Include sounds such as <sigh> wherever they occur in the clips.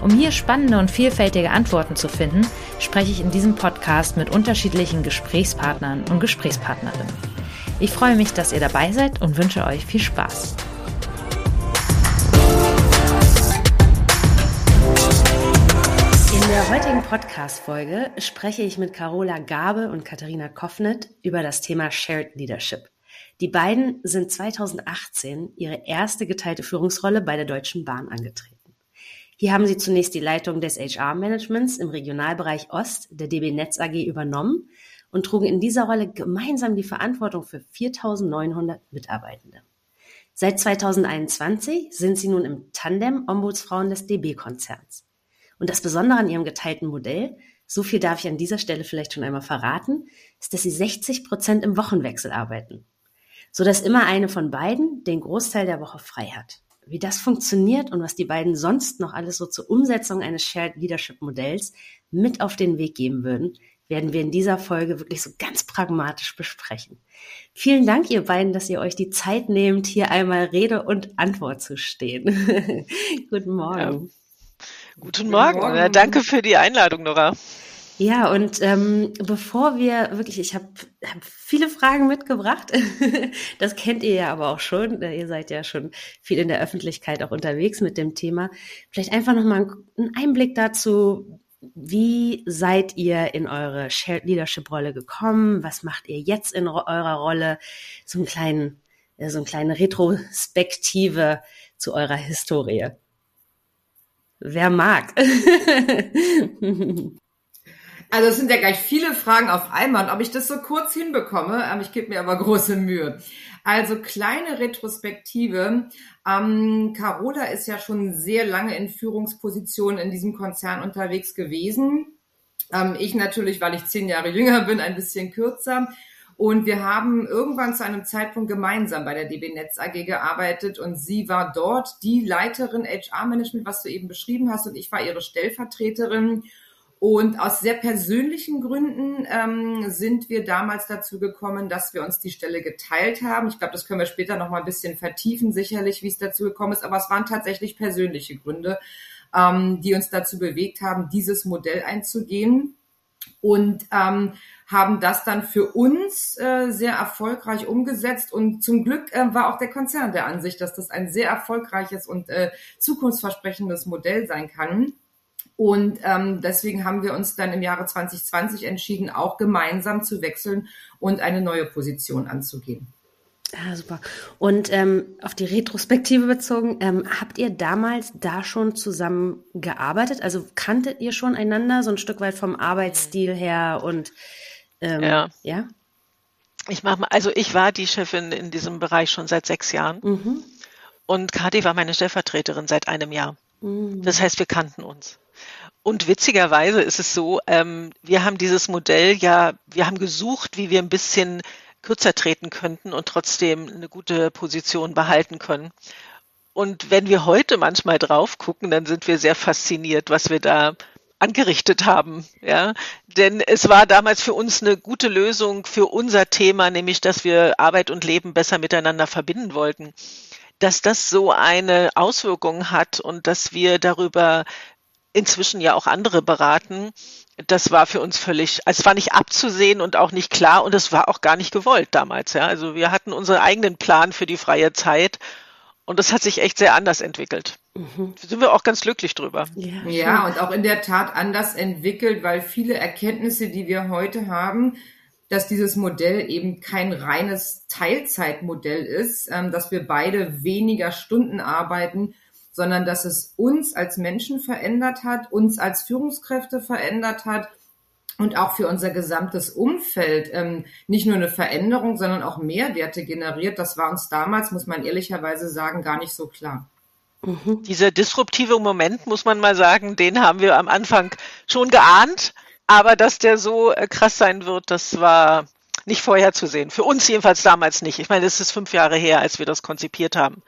Um hier spannende und vielfältige Antworten zu finden, spreche ich in diesem Podcast mit unterschiedlichen Gesprächspartnern und Gesprächspartnerinnen. Ich freue mich, dass ihr dabei seid und wünsche euch viel Spaß. In der heutigen Podcast-Folge spreche ich mit Carola Gabe und Katharina Koffnet über das Thema Shared Leadership. Die beiden sind 2018 ihre erste geteilte Führungsrolle bei der Deutschen Bahn angetreten. Hier haben sie zunächst die Leitung des HR-Managements im Regionalbereich Ost der DB Netz AG übernommen und trugen in dieser Rolle gemeinsam die Verantwortung für 4.900 Mitarbeitende. Seit 2021 sind sie nun im Tandem Ombudsfrauen des DB-Konzerns. Und das Besondere an ihrem geteilten Modell, so viel darf ich an dieser Stelle vielleicht schon einmal verraten, ist, dass sie 60 Prozent im Wochenwechsel arbeiten, sodass immer eine von beiden den Großteil der Woche frei hat. Wie das funktioniert und was die beiden sonst noch alles so zur Umsetzung eines Shared Leadership Modells mit auf den Weg geben würden, werden wir in dieser Folge wirklich so ganz pragmatisch besprechen. Vielen Dank, ihr beiden, dass ihr euch die Zeit nehmt, hier einmal Rede und Antwort zu stehen. <laughs> Guten Morgen. Ja. Guten Morgen. Guten Morgen. danke für die Einladung, Nora. Ja, und ähm, bevor wir wirklich, ich habe hab viele Fragen mitgebracht. <laughs> das kennt ihr ja aber auch schon. Ihr seid ja schon viel in der Öffentlichkeit auch unterwegs mit dem Thema. Vielleicht einfach nochmal einen Einblick dazu, wie seid ihr in eure Shared Leadership Rolle gekommen? Was macht ihr jetzt in eurer Rolle? So einen kleinen, so eine kleine Retrospektive zu eurer Historie. Wer mag? <laughs> Also es sind ja gleich viele Fragen auf einmal und ob ich das so kurz hinbekomme, ähm, ich gebe mir aber <laughs> große Mühe. Also kleine Retrospektive. Ähm, Carola ist ja schon sehr lange in Führungspositionen in diesem Konzern unterwegs gewesen. Ähm, ich natürlich, weil ich zehn Jahre jünger bin, ein bisschen kürzer. Und wir haben irgendwann zu einem Zeitpunkt gemeinsam bei der DB Netz AG gearbeitet und sie war dort die Leiterin HR Management, was du eben beschrieben hast, und ich war ihre Stellvertreterin. Und aus sehr persönlichen Gründen ähm, sind wir damals dazu gekommen, dass wir uns die Stelle geteilt haben. Ich glaube, das können wir später noch mal ein bisschen vertiefen, sicherlich, wie es dazu gekommen ist. Aber es waren tatsächlich persönliche Gründe, ähm, die uns dazu bewegt haben, dieses Modell einzugehen und ähm, haben das dann für uns äh, sehr erfolgreich umgesetzt. Und zum Glück äh, war auch der Konzern der Ansicht, dass das ein sehr erfolgreiches und äh, zukunftsversprechendes Modell sein kann. Und ähm, deswegen haben wir uns dann im Jahre 2020 entschieden, auch gemeinsam zu wechseln und eine neue Position anzugehen. Ah, super. Und ähm, auf die Retrospektive bezogen, ähm, habt ihr damals da schon zusammen gearbeitet? Also kanntet ihr schon einander so ein Stück weit vom Arbeitsstil her und ähm, ja. ja? Ich mach mal, also ich war die Chefin in diesem Bereich schon seit sechs Jahren mhm. und Kati war meine Stellvertreterin seit einem Jahr. Mhm. Das heißt, wir kannten uns. Und witzigerweise ist es so, ähm, wir haben dieses Modell ja, wir haben gesucht, wie wir ein bisschen kürzer treten könnten und trotzdem eine gute Position behalten können. Und wenn wir heute manchmal drauf gucken, dann sind wir sehr fasziniert, was wir da angerichtet haben, ja. Denn es war damals für uns eine gute Lösung für unser Thema, nämlich, dass wir Arbeit und Leben besser miteinander verbinden wollten. Dass das so eine Auswirkung hat und dass wir darüber inzwischen ja auch andere beraten. Das war für uns völlig, also es war nicht abzusehen und auch nicht klar und es war auch gar nicht gewollt damals. Ja. Also wir hatten unseren eigenen Plan für die freie Zeit und das hat sich echt sehr anders entwickelt. Mhm. Sind wir auch ganz glücklich drüber. Ja, ja, und auch in der Tat anders entwickelt, weil viele Erkenntnisse, die wir heute haben, dass dieses Modell eben kein reines Teilzeitmodell ist, ähm, dass wir beide weniger Stunden arbeiten, sondern dass es uns als Menschen verändert hat, uns als Führungskräfte verändert hat und auch für unser gesamtes Umfeld ähm, nicht nur eine Veränderung, sondern auch Mehrwerte generiert. Das war uns damals, muss man ehrlicherweise sagen, gar nicht so klar. Mhm. Dieser disruptive Moment, muss man mal sagen, den haben wir am Anfang schon geahnt. Aber dass der so äh, krass sein wird, das war nicht vorherzusehen. Für uns jedenfalls damals nicht. Ich meine, es ist fünf Jahre her, als wir das konzipiert haben.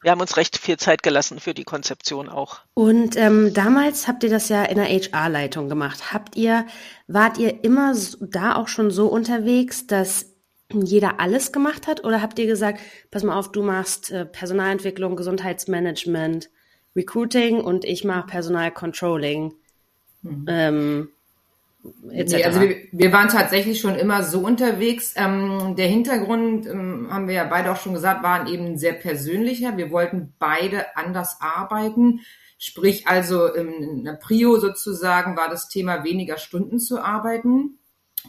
Wir haben uns recht viel Zeit gelassen für die Konzeption auch. Und ähm, damals habt ihr das ja in der HR-Leitung gemacht. Habt ihr, wart ihr immer da auch schon so unterwegs, dass jeder alles gemacht hat? Oder habt ihr gesagt, pass mal auf, du machst äh, Personalentwicklung, Gesundheitsmanagement, Recruiting und ich mache Personalcontrolling? Mhm. Ähm, Nee, also wir, wir, waren tatsächlich schon immer so unterwegs. Ähm, der Hintergrund, ähm, haben wir ja beide auch schon gesagt, waren eben sehr persönlicher. Wir wollten beide anders arbeiten. Sprich also in der Prio sozusagen war das Thema weniger Stunden zu arbeiten.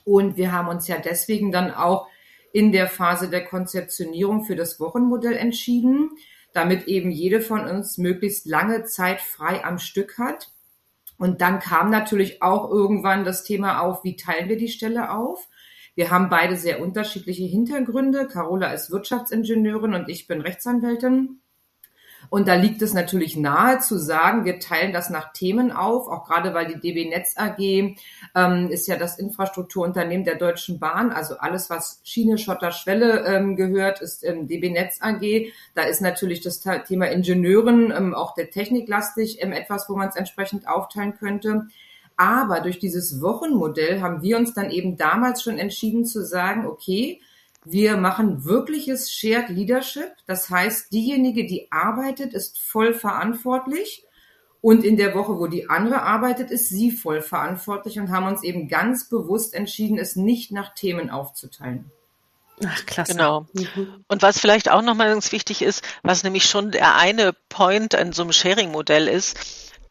Und wir haben uns ja deswegen dann auch in der Phase der Konzeptionierung für das Wochenmodell entschieden, damit eben jede von uns möglichst lange Zeit frei am Stück hat. Und dann kam natürlich auch irgendwann das Thema auf, wie teilen wir die Stelle auf? Wir haben beide sehr unterschiedliche Hintergründe. Carola ist Wirtschaftsingenieurin und ich bin Rechtsanwältin. Und da liegt es natürlich nahe zu sagen, wir teilen das nach Themen auf, auch gerade weil die DB Netz AG ähm, ist ja das Infrastrukturunternehmen der Deutschen Bahn, also alles, was Schiene, Schotter, Schwelle ähm, gehört, ist ähm, DB Netz AG. Da ist natürlich das Thema Ingenieuren, ähm, auch der Techniklastig, ähm, etwas, wo man es entsprechend aufteilen könnte. Aber durch dieses Wochenmodell haben wir uns dann eben damals schon entschieden zu sagen, okay, wir machen wirkliches Shared Leadership. Das heißt, diejenige, die arbeitet, ist voll verantwortlich. Und in der Woche, wo die andere arbeitet, ist sie voll verantwortlich und haben uns eben ganz bewusst entschieden, es nicht nach Themen aufzuteilen. Ach, klasse. Genau. Mhm. Und was vielleicht auch nochmal ganz wichtig ist, was nämlich schon der eine Point in so einem Sharing-Modell ist,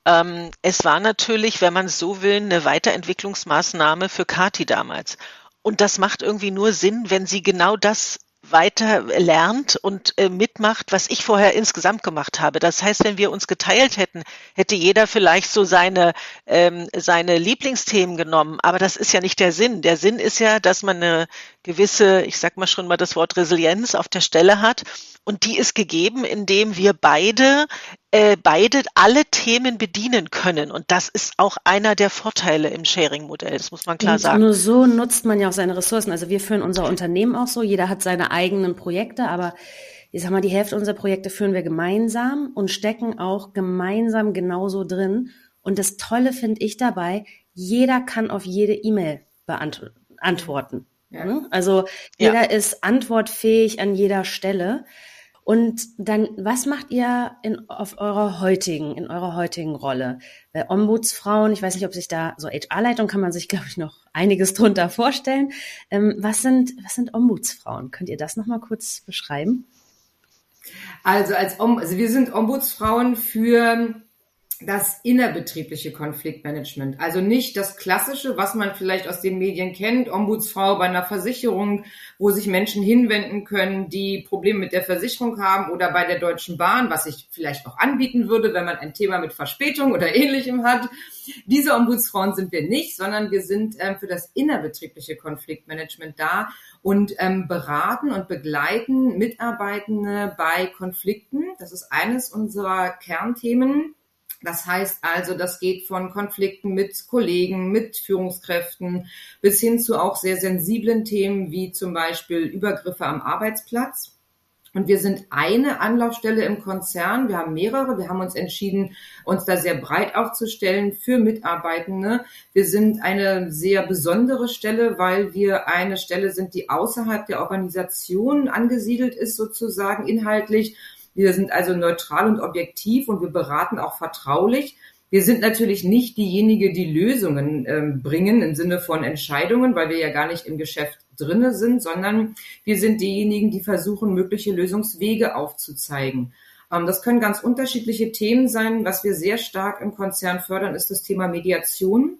ähm, es war natürlich, wenn man so will, eine Weiterentwicklungsmaßnahme für Kati damals. Und das macht irgendwie nur Sinn, wenn sie genau das weiter lernt und äh, mitmacht, was ich vorher insgesamt gemacht habe. Das heißt, wenn wir uns geteilt hätten, hätte jeder vielleicht so seine, ähm, seine Lieblingsthemen genommen. Aber das ist ja nicht der Sinn. Der Sinn ist ja, dass man eine gewisse, ich sag mal schon mal das Wort Resilienz auf der Stelle hat und die ist gegeben, indem wir beide, äh, beide alle Themen bedienen können. Und das ist auch einer der Vorteile im Sharing-Modell. Das muss man klar und sagen. Nur so nutzt man ja auch seine Ressourcen. Also wir führen unser Unternehmen auch so. Jeder hat seine eigenen Projekte, aber ich sag mal, die Hälfte unserer Projekte führen wir gemeinsam und stecken auch gemeinsam genauso drin. Und das Tolle finde ich dabei, jeder kann auf jede E-Mail beantworten. Ja. Ne? Also jeder ja. ist antwortfähig an jeder Stelle. Und dann, was macht ihr in, auf eurer heutigen, in eurer heutigen Rolle? Weil Ombudsfrauen, ich weiß nicht, ob sich da, so HR-Leitung kann man sich, <laughs> glaube ich, noch einiges drunter vorstellen. Ähm, was sind, was sind Ombudsfrauen? Könnt ihr das nochmal kurz beschreiben? Also als also wir sind Ombudsfrauen für das innerbetriebliche Konfliktmanagement. Also nicht das klassische, was man vielleicht aus den Medien kennt, Ombudsfrau bei einer Versicherung, wo sich Menschen hinwenden können, die Probleme mit der Versicherung haben oder bei der Deutschen Bahn, was ich vielleicht auch anbieten würde, wenn man ein Thema mit Verspätung oder ähnlichem hat. Diese Ombudsfrauen sind wir nicht, sondern wir sind ähm, für das innerbetriebliche Konfliktmanagement da und ähm, beraten und begleiten Mitarbeitende bei Konflikten. Das ist eines unserer Kernthemen das heißt also, das geht von Konflikten mit Kollegen, mit Führungskräften bis hin zu auch sehr sensiblen Themen wie zum Beispiel Übergriffe am Arbeitsplatz. Und wir sind eine Anlaufstelle im Konzern. Wir haben mehrere. Wir haben uns entschieden, uns da sehr breit aufzustellen für Mitarbeitende. Wir sind eine sehr besondere Stelle, weil wir eine Stelle sind, die außerhalb der Organisation angesiedelt ist, sozusagen inhaltlich wir sind also neutral und objektiv und wir beraten auch vertraulich. Wir sind natürlich nicht diejenige, die Lösungen ähm, bringen im Sinne von Entscheidungen, weil wir ja gar nicht im Geschäft drinne sind, sondern wir sind diejenigen, die versuchen, mögliche Lösungswege aufzuzeigen. Ähm, das können ganz unterschiedliche Themen sein. Was wir sehr stark im Konzern fördern, ist das Thema Mediation.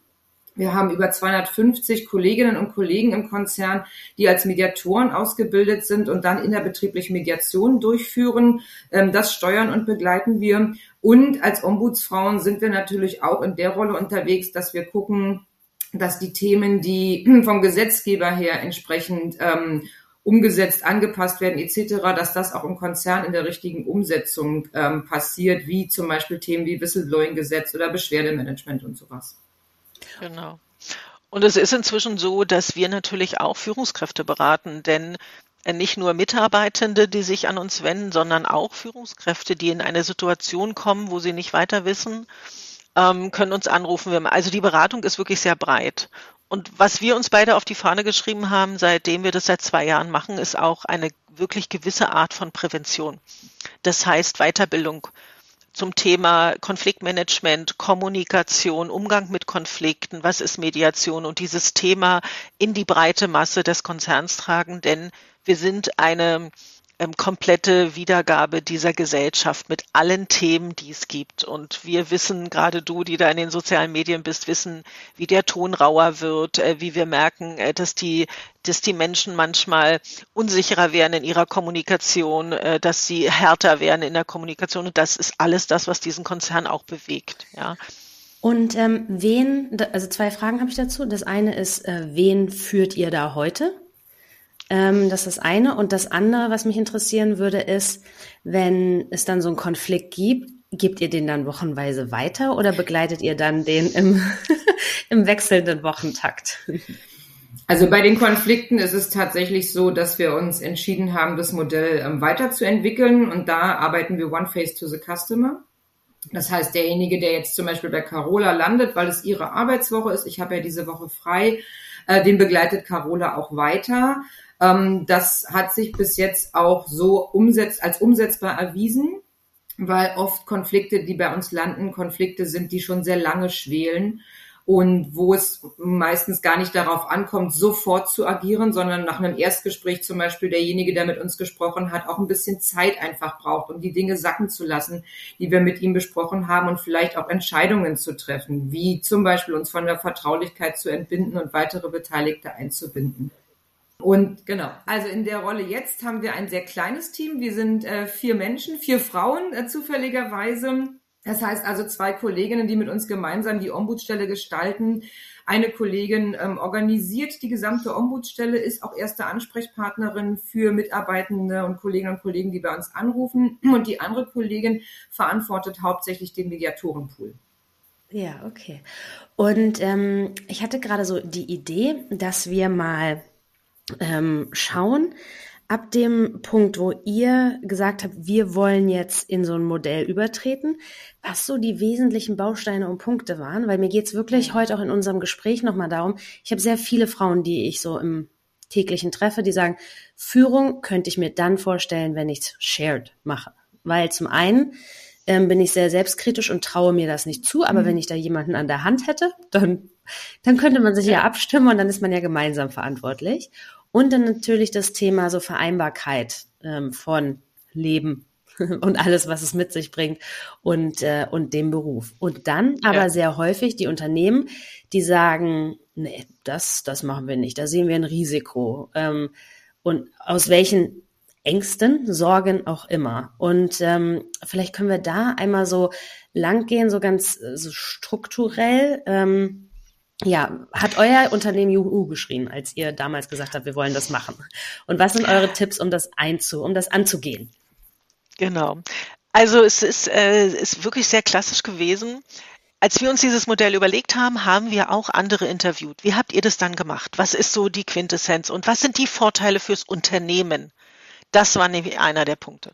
Wir haben über 250 Kolleginnen und Kollegen im Konzern, die als Mediatoren ausgebildet sind und dann innerbetriebliche Mediationen durchführen. Ähm, das steuern und begleiten wir. Und als Ombudsfrauen sind wir natürlich auch in der Rolle unterwegs, dass wir gucken, dass die Themen, die <clears throat> vom Gesetzgeber her entsprechend ähm, umgesetzt, angepasst werden etc., dass das auch im Konzern in der richtigen Umsetzung ähm, passiert, wie zum Beispiel Themen wie Whistleblowing-Gesetz oder Beschwerdemanagement und sowas. Genau. Und es ist inzwischen so, dass wir natürlich auch Führungskräfte beraten, denn nicht nur Mitarbeitende, die sich an uns wenden, sondern auch Führungskräfte, die in eine Situation kommen, wo sie nicht weiter wissen, ähm, können uns anrufen. Also die Beratung ist wirklich sehr breit. Und was wir uns beide auf die Fahne geschrieben haben, seitdem wir das seit zwei Jahren machen, ist auch eine wirklich gewisse Art von Prävention. Das heißt Weiterbildung zum Thema Konfliktmanagement, Kommunikation, Umgang mit Konflikten, was ist Mediation? Und dieses Thema in die breite Masse des Konzerns tragen, denn wir sind eine ähm, komplette Wiedergabe dieser Gesellschaft mit allen Themen, die es gibt. Und wir wissen, gerade du, die da in den sozialen Medien bist, wissen, wie der Ton rauer wird, äh, wie wir merken, äh, dass die, dass die Menschen manchmal unsicherer werden in ihrer Kommunikation, äh, dass sie härter werden in der Kommunikation. Und das ist alles das, was diesen Konzern auch bewegt. Ja. Und ähm, wen, also zwei Fragen habe ich dazu. Das eine ist, äh, wen führt ihr da heute? Ähm, das ist das eine. Und das andere, was mich interessieren würde, ist, wenn es dann so einen Konflikt gibt, gebt ihr den dann wochenweise weiter oder begleitet ihr dann den im, <laughs> im wechselnden Wochentakt? Also bei den Konflikten ist es tatsächlich so, dass wir uns entschieden haben, das Modell ähm, weiterzuentwickeln und da arbeiten wir One Face to the Customer. Das heißt, derjenige, der jetzt zum Beispiel bei Carola landet, weil es ihre Arbeitswoche ist, ich habe ja diese Woche frei, äh, den begleitet Carola auch weiter. Ähm, das hat sich bis jetzt auch so umsetzt, als umsetzbar erwiesen, weil oft Konflikte, die bei uns landen, Konflikte sind, die schon sehr lange schwelen und wo es meistens gar nicht darauf ankommt, sofort zu agieren, sondern nach einem Erstgespräch zum Beispiel derjenige, der mit uns gesprochen hat, auch ein bisschen Zeit einfach braucht, um die Dinge sacken zu lassen, die wir mit ihm besprochen haben und vielleicht auch Entscheidungen zu treffen, wie zum Beispiel uns von der Vertraulichkeit zu entbinden und weitere Beteiligte einzubinden. Und genau, also in der Rolle jetzt haben wir ein sehr kleines Team. Wir sind äh, vier Menschen, vier Frauen äh, zufälligerweise. Das heißt also zwei Kolleginnen, die mit uns gemeinsam die Ombudsstelle gestalten. Eine Kollegin ähm, organisiert die gesamte Ombudsstelle, ist auch erste Ansprechpartnerin für Mitarbeitende und Kolleginnen und Kollegen, die bei uns anrufen. Und die andere Kollegin verantwortet hauptsächlich den Mediatorenpool. Ja, okay. Und ähm, ich hatte gerade so die Idee, dass wir mal ähm, schauen. Ab dem Punkt, wo ihr gesagt habt, wir wollen jetzt in so ein Modell übertreten, was so die wesentlichen Bausteine und Punkte waren, weil mir geht's wirklich heute auch in unserem Gespräch nochmal darum, ich habe sehr viele Frauen, die ich so im täglichen treffe, die sagen, Führung könnte ich mir dann vorstellen, wenn ich es shared mache. Weil zum einen ähm, bin ich sehr selbstkritisch und traue mir das nicht zu, aber mhm. wenn ich da jemanden an der Hand hätte, dann dann könnte man sich ja abstimmen und dann ist man ja gemeinsam verantwortlich. Und dann natürlich das Thema so Vereinbarkeit ähm, von Leben <laughs> und alles, was es mit sich bringt und, äh, und dem Beruf. Und dann aber ja. sehr häufig die Unternehmen, die sagen, nee, das, das machen wir nicht, da sehen wir ein Risiko. Ähm, und aus welchen Ängsten, Sorgen auch immer. Und ähm, vielleicht können wir da einmal so lang gehen, so ganz äh, so strukturell. Ähm, ja, hat euer Unternehmen Juhu geschrien, als ihr damals gesagt habt, wir wollen das machen? Und was sind eure Tipps, um das einzu, um das anzugehen? Genau. Also es ist, äh, ist wirklich sehr klassisch gewesen. Als wir uns dieses Modell überlegt haben, haben wir auch andere interviewt. Wie habt ihr das dann gemacht? Was ist so die Quintessenz und was sind die Vorteile fürs Unternehmen? Das war nämlich einer der Punkte.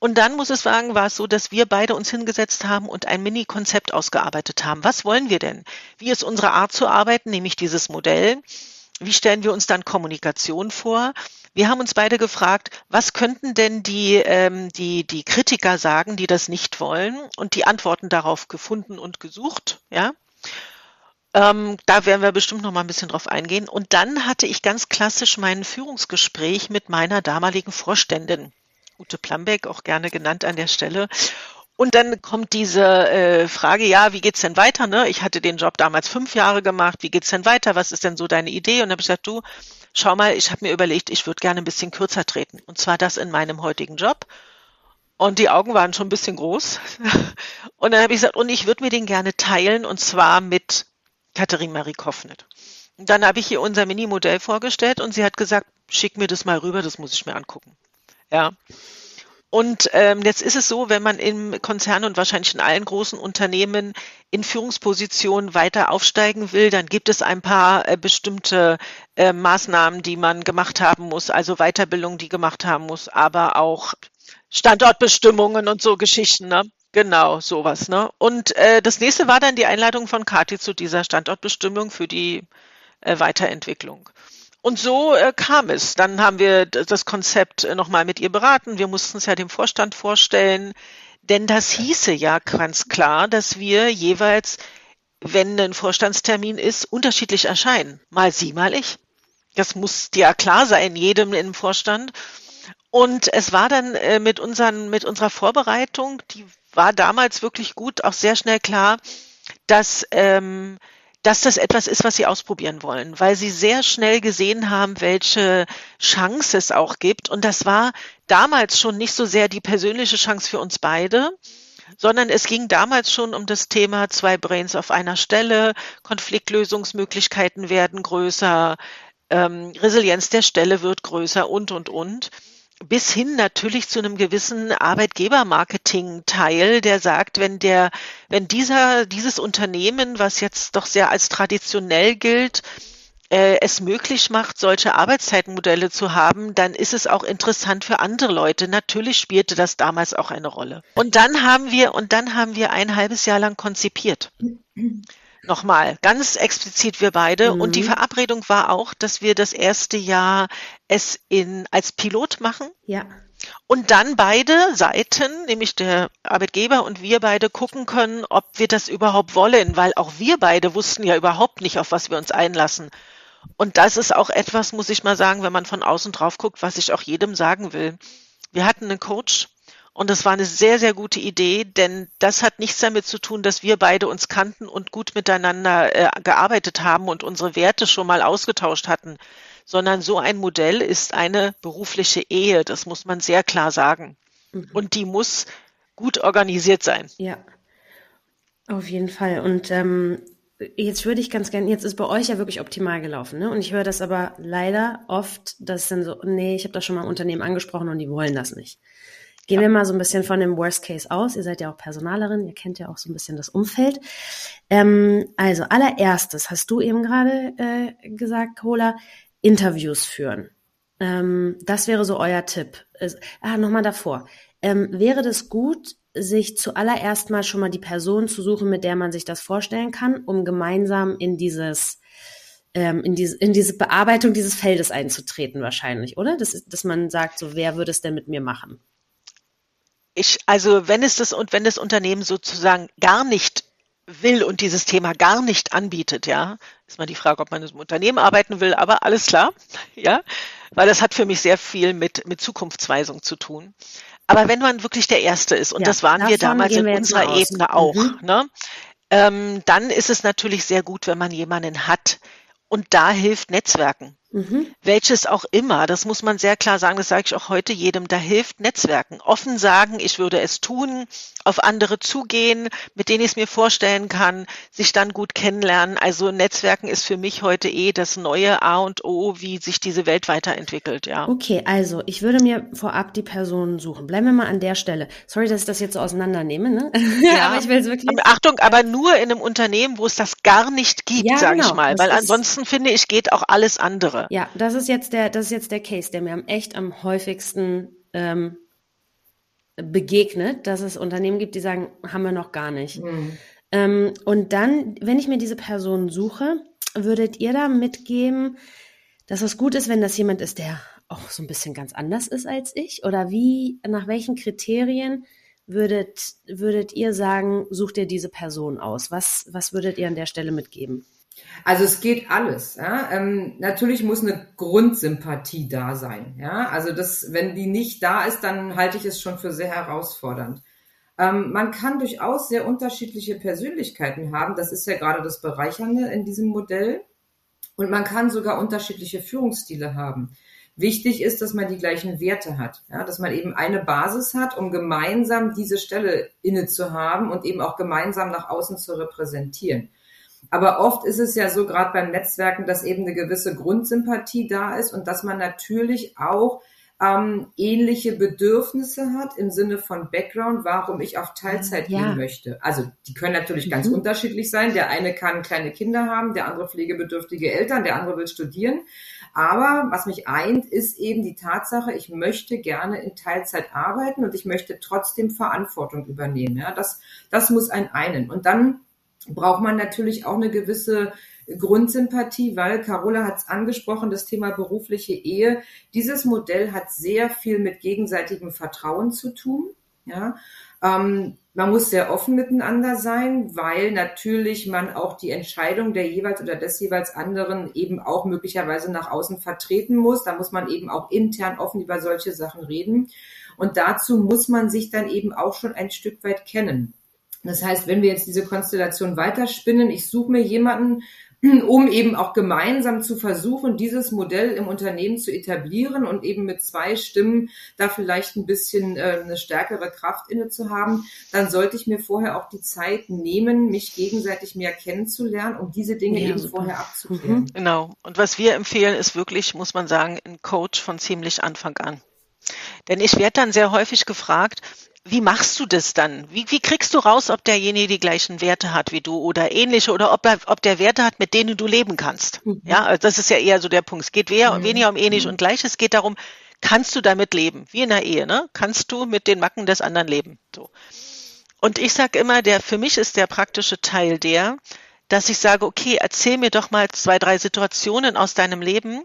Und dann muss es sagen, war es so, dass wir beide uns hingesetzt haben und ein Mini-Konzept ausgearbeitet haben. Was wollen wir denn? Wie ist unsere Art zu arbeiten, nämlich dieses Modell? Wie stellen wir uns dann Kommunikation vor? Wir haben uns beide gefragt, was könnten denn die, ähm, die, die Kritiker sagen, die das nicht wollen? Und die Antworten darauf gefunden und gesucht, ja. Ähm, da werden wir bestimmt noch mal ein bisschen drauf eingehen. Und dann hatte ich ganz klassisch mein Führungsgespräch mit meiner damaligen Vorständin, Ute Plambeck, auch gerne genannt an der Stelle. Und dann kommt diese äh, Frage, ja, wie geht's denn weiter? Ne? Ich hatte den Job damals fünf Jahre gemacht. Wie geht's denn weiter? Was ist denn so deine Idee? Und dann habe ich gesagt, du, schau mal, ich habe mir überlegt, ich würde gerne ein bisschen kürzer treten. Und zwar das in meinem heutigen Job. Und die Augen waren schon ein bisschen groß. <laughs> Und dann habe ich gesagt, und ich würde mir den gerne teilen, und zwar mit Katharine Marie Koffnet. Dann habe ich ihr unser Mini-Modell vorgestellt und sie hat gesagt, schick mir das mal rüber, das muss ich mir angucken. Ja. Und ähm, jetzt ist es so, wenn man im Konzern und wahrscheinlich in allen großen Unternehmen in Führungspositionen weiter aufsteigen will, dann gibt es ein paar äh, bestimmte äh, Maßnahmen, die man gemacht haben muss, also Weiterbildung, die gemacht haben muss, aber auch Standortbestimmungen und so Geschichten. Ne? Genau, sowas. Ne? Und äh, das nächste war dann die Einladung von Kati zu dieser Standortbestimmung für die äh, Weiterentwicklung. Und so äh, kam es. Dann haben wir das Konzept äh, nochmal mit ihr beraten. Wir mussten es ja dem Vorstand vorstellen. Denn das hieße ja ganz klar, dass wir jeweils, wenn ein Vorstandstermin ist, unterschiedlich erscheinen. Mal sie, mal ich. Das muss ja klar sein, jedem im Vorstand. Und es war dann äh, mit, unseren, mit unserer Vorbereitung, die war damals wirklich gut, auch sehr schnell klar, dass ähm, dass das etwas ist, was sie ausprobieren wollen, weil sie sehr schnell gesehen haben, welche Chance es auch gibt. Und das war damals schon nicht so sehr die persönliche Chance für uns beide, sondern es ging damals schon um das Thema zwei Brains auf einer Stelle, Konfliktlösungsmöglichkeiten werden größer, ähm, Resilienz der Stelle wird größer und, und, und bis hin natürlich zu einem gewissen Arbeitgebermarketing-Teil, der sagt, wenn der, wenn dieser, dieses Unternehmen, was jetzt doch sehr als traditionell gilt, äh, es möglich macht, solche Arbeitszeitmodelle zu haben, dann ist es auch interessant für andere Leute. Natürlich spielte das damals auch eine Rolle. Und dann haben wir, und dann haben wir ein halbes Jahr lang konzipiert. Nochmal, ganz explizit wir beide. Mhm. Und die Verabredung war auch, dass wir das erste Jahr es in, als Pilot machen. Ja. Und dann beide Seiten, nämlich der Arbeitgeber und wir beide gucken können, ob wir das überhaupt wollen, weil auch wir beide wussten ja überhaupt nicht, auf was wir uns einlassen. Und das ist auch etwas, muss ich mal sagen, wenn man von außen drauf guckt, was ich auch jedem sagen will. Wir hatten einen Coach, und das war eine sehr, sehr gute Idee, denn das hat nichts damit zu tun, dass wir beide uns kannten und gut miteinander äh, gearbeitet haben und unsere Werte schon mal ausgetauscht hatten, sondern so ein Modell ist eine berufliche Ehe. Das muss man sehr klar sagen. Mhm. Und die muss gut organisiert sein. Ja, auf jeden Fall. Und ähm, jetzt würde ich ganz gerne, jetzt ist bei euch ja wirklich optimal gelaufen, ne? Und ich höre das aber leider oft, dass dann so, nee, ich habe das schon mal im Unternehmen angesprochen und die wollen das nicht. Gehen wir mal so ein bisschen von dem Worst Case aus. Ihr seid ja auch Personalerin, ihr kennt ja auch so ein bisschen das Umfeld. Ähm, also allererstes hast du eben gerade äh, gesagt, Cola, Interviews führen. Ähm, das wäre so euer Tipp. Ist, ah, nochmal davor. Ähm, wäre das gut, sich zuallererst mal schon mal die Person zu suchen, mit der man sich das vorstellen kann, um gemeinsam in dieses ähm, in, diese, in diese Bearbeitung dieses Feldes einzutreten wahrscheinlich, oder? Das ist, dass man sagt, so wer würde es denn mit mir machen? Ich, also wenn es das und wenn das Unternehmen sozusagen gar nicht will und dieses Thema gar nicht anbietet, ja, ist mal die Frage, ob man im Unternehmen arbeiten will, aber alles klar, <laughs> ja, weil das hat für mich sehr viel mit, mit Zukunftsweisung zu tun. Aber wenn man wirklich der Erste ist, und ja, das waren wir damals in wir unserer Ebene auch, mhm. ne, ähm, dann ist es natürlich sehr gut, wenn man jemanden hat. Und da hilft Netzwerken. Mhm. Welches auch immer, das muss man sehr klar sagen, das sage ich auch heute jedem, da hilft Netzwerken. Offen sagen, ich würde es tun, auf andere zugehen, mit denen ich es mir vorstellen kann, sich dann gut kennenlernen. Also Netzwerken ist für mich heute eh das neue A und O, wie sich diese Welt weiterentwickelt, ja. Okay, also ich würde mir vorab die Personen suchen. Bleiben wir mal an der Stelle. Sorry, dass ich das jetzt so auseinandernehme, ne? <laughs> Ja, aber ich will es wirklich. Achtung, aber nur in einem Unternehmen, wo es das gar nicht gibt, ja, sage genau. ich mal. Weil ansonsten finde ich, geht auch alles andere. Ja, das ist jetzt der, das ist jetzt der Case, der mir am echt am häufigsten ähm, begegnet, dass es Unternehmen gibt, die sagen, haben wir noch gar nicht. Mhm. Ähm, und dann, wenn ich mir diese Person suche, würdet ihr da mitgeben, dass es gut ist, wenn das jemand ist, der auch so ein bisschen ganz anders ist als ich? Oder wie, nach welchen Kriterien würdet, würdet ihr sagen, sucht ihr diese Person aus? Was, was würdet ihr an der Stelle mitgeben? Also es geht alles. Ja? Ähm, natürlich muss eine Grundsympathie da sein. Ja? Also das, wenn die nicht da ist, dann halte ich es schon für sehr herausfordernd. Ähm, man kann durchaus sehr unterschiedliche Persönlichkeiten haben. Das ist ja gerade das Bereichernde in diesem Modell. Und man kann sogar unterschiedliche Führungsstile haben. Wichtig ist, dass man die gleichen Werte hat, ja, dass man eben eine Basis hat, um gemeinsam diese Stelle inne zu haben und eben auch gemeinsam nach außen zu repräsentieren. Aber oft ist es ja so, gerade beim Netzwerken, dass eben eine gewisse Grundsympathie da ist und dass man natürlich auch ähm, ähnliche Bedürfnisse hat im Sinne von Background, warum ich auf Teilzeit ja. gehen möchte. Also die können natürlich ganz mhm. unterschiedlich sein. Der eine kann kleine Kinder haben, der andere pflegebedürftige Eltern, der andere will studieren. Aber was mich eint, ist eben die Tatsache, ich möchte gerne in Teilzeit arbeiten und ich möchte trotzdem Verantwortung übernehmen. Ja, das, das muss ein einen. Und dann braucht man natürlich auch eine gewisse Grundsympathie, weil Carola hat es angesprochen, das Thema berufliche Ehe. Dieses Modell hat sehr viel mit gegenseitigem Vertrauen zu tun. Ja, ähm, man muss sehr offen miteinander sein, weil natürlich man auch die Entscheidung der jeweils oder des jeweils anderen eben auch möglicherweise nach außen vertreten muss. Da muss man eben auch intern offen über solche Sachen reden. Und dazu muss man sich dann eben auch schon ein Stück weit kennen. Das heißt, wenn wir jetzt diese Konstellation weiterspinnen, ich suche mir jemanden, <clears throat> um eben auch gemeinsam zu versuchen, dieses Modell im Unternehmen zu etablieren und eben mit zwei Stimmen da vielleicht ein bisschen äh, eine stärkere Kraft inne zu haben, dann sollte ich mir vorher auch die Zeit nehmen, mich gegenseitig mehr kennenzulernen, um diese Dinge ja, eben super. vorher abzuklären. Mhm. Genau. Und was wir empfehlen, ist wirklich, muss man sagen, ein Coach von ziemlich Anfang an. Denn ich werde dann sehr häufig gefragt, wie machst du das dann? Wie, wie kriegst du raus, ob derjenige die gleichen Werte hat wie du oder ähnliche oder ob, er, ob der Werte hat, mit denen du leben kannst? Mhm. Ja, also das ist ja eher so der Punkt. Es geht weniger, mhm. weniger um ähnlich mhm. und gleich. Es geht darum, kannst du damit leben? Wie in der Ehe, ne? Kannst du mit den Macken des anderen leben? So. Und ich sage immer, der, für mich ist der praktische Teil der, dass ich sage, okay, erzähl mir doch mal zwei, drei Situationen aus deinem Leben,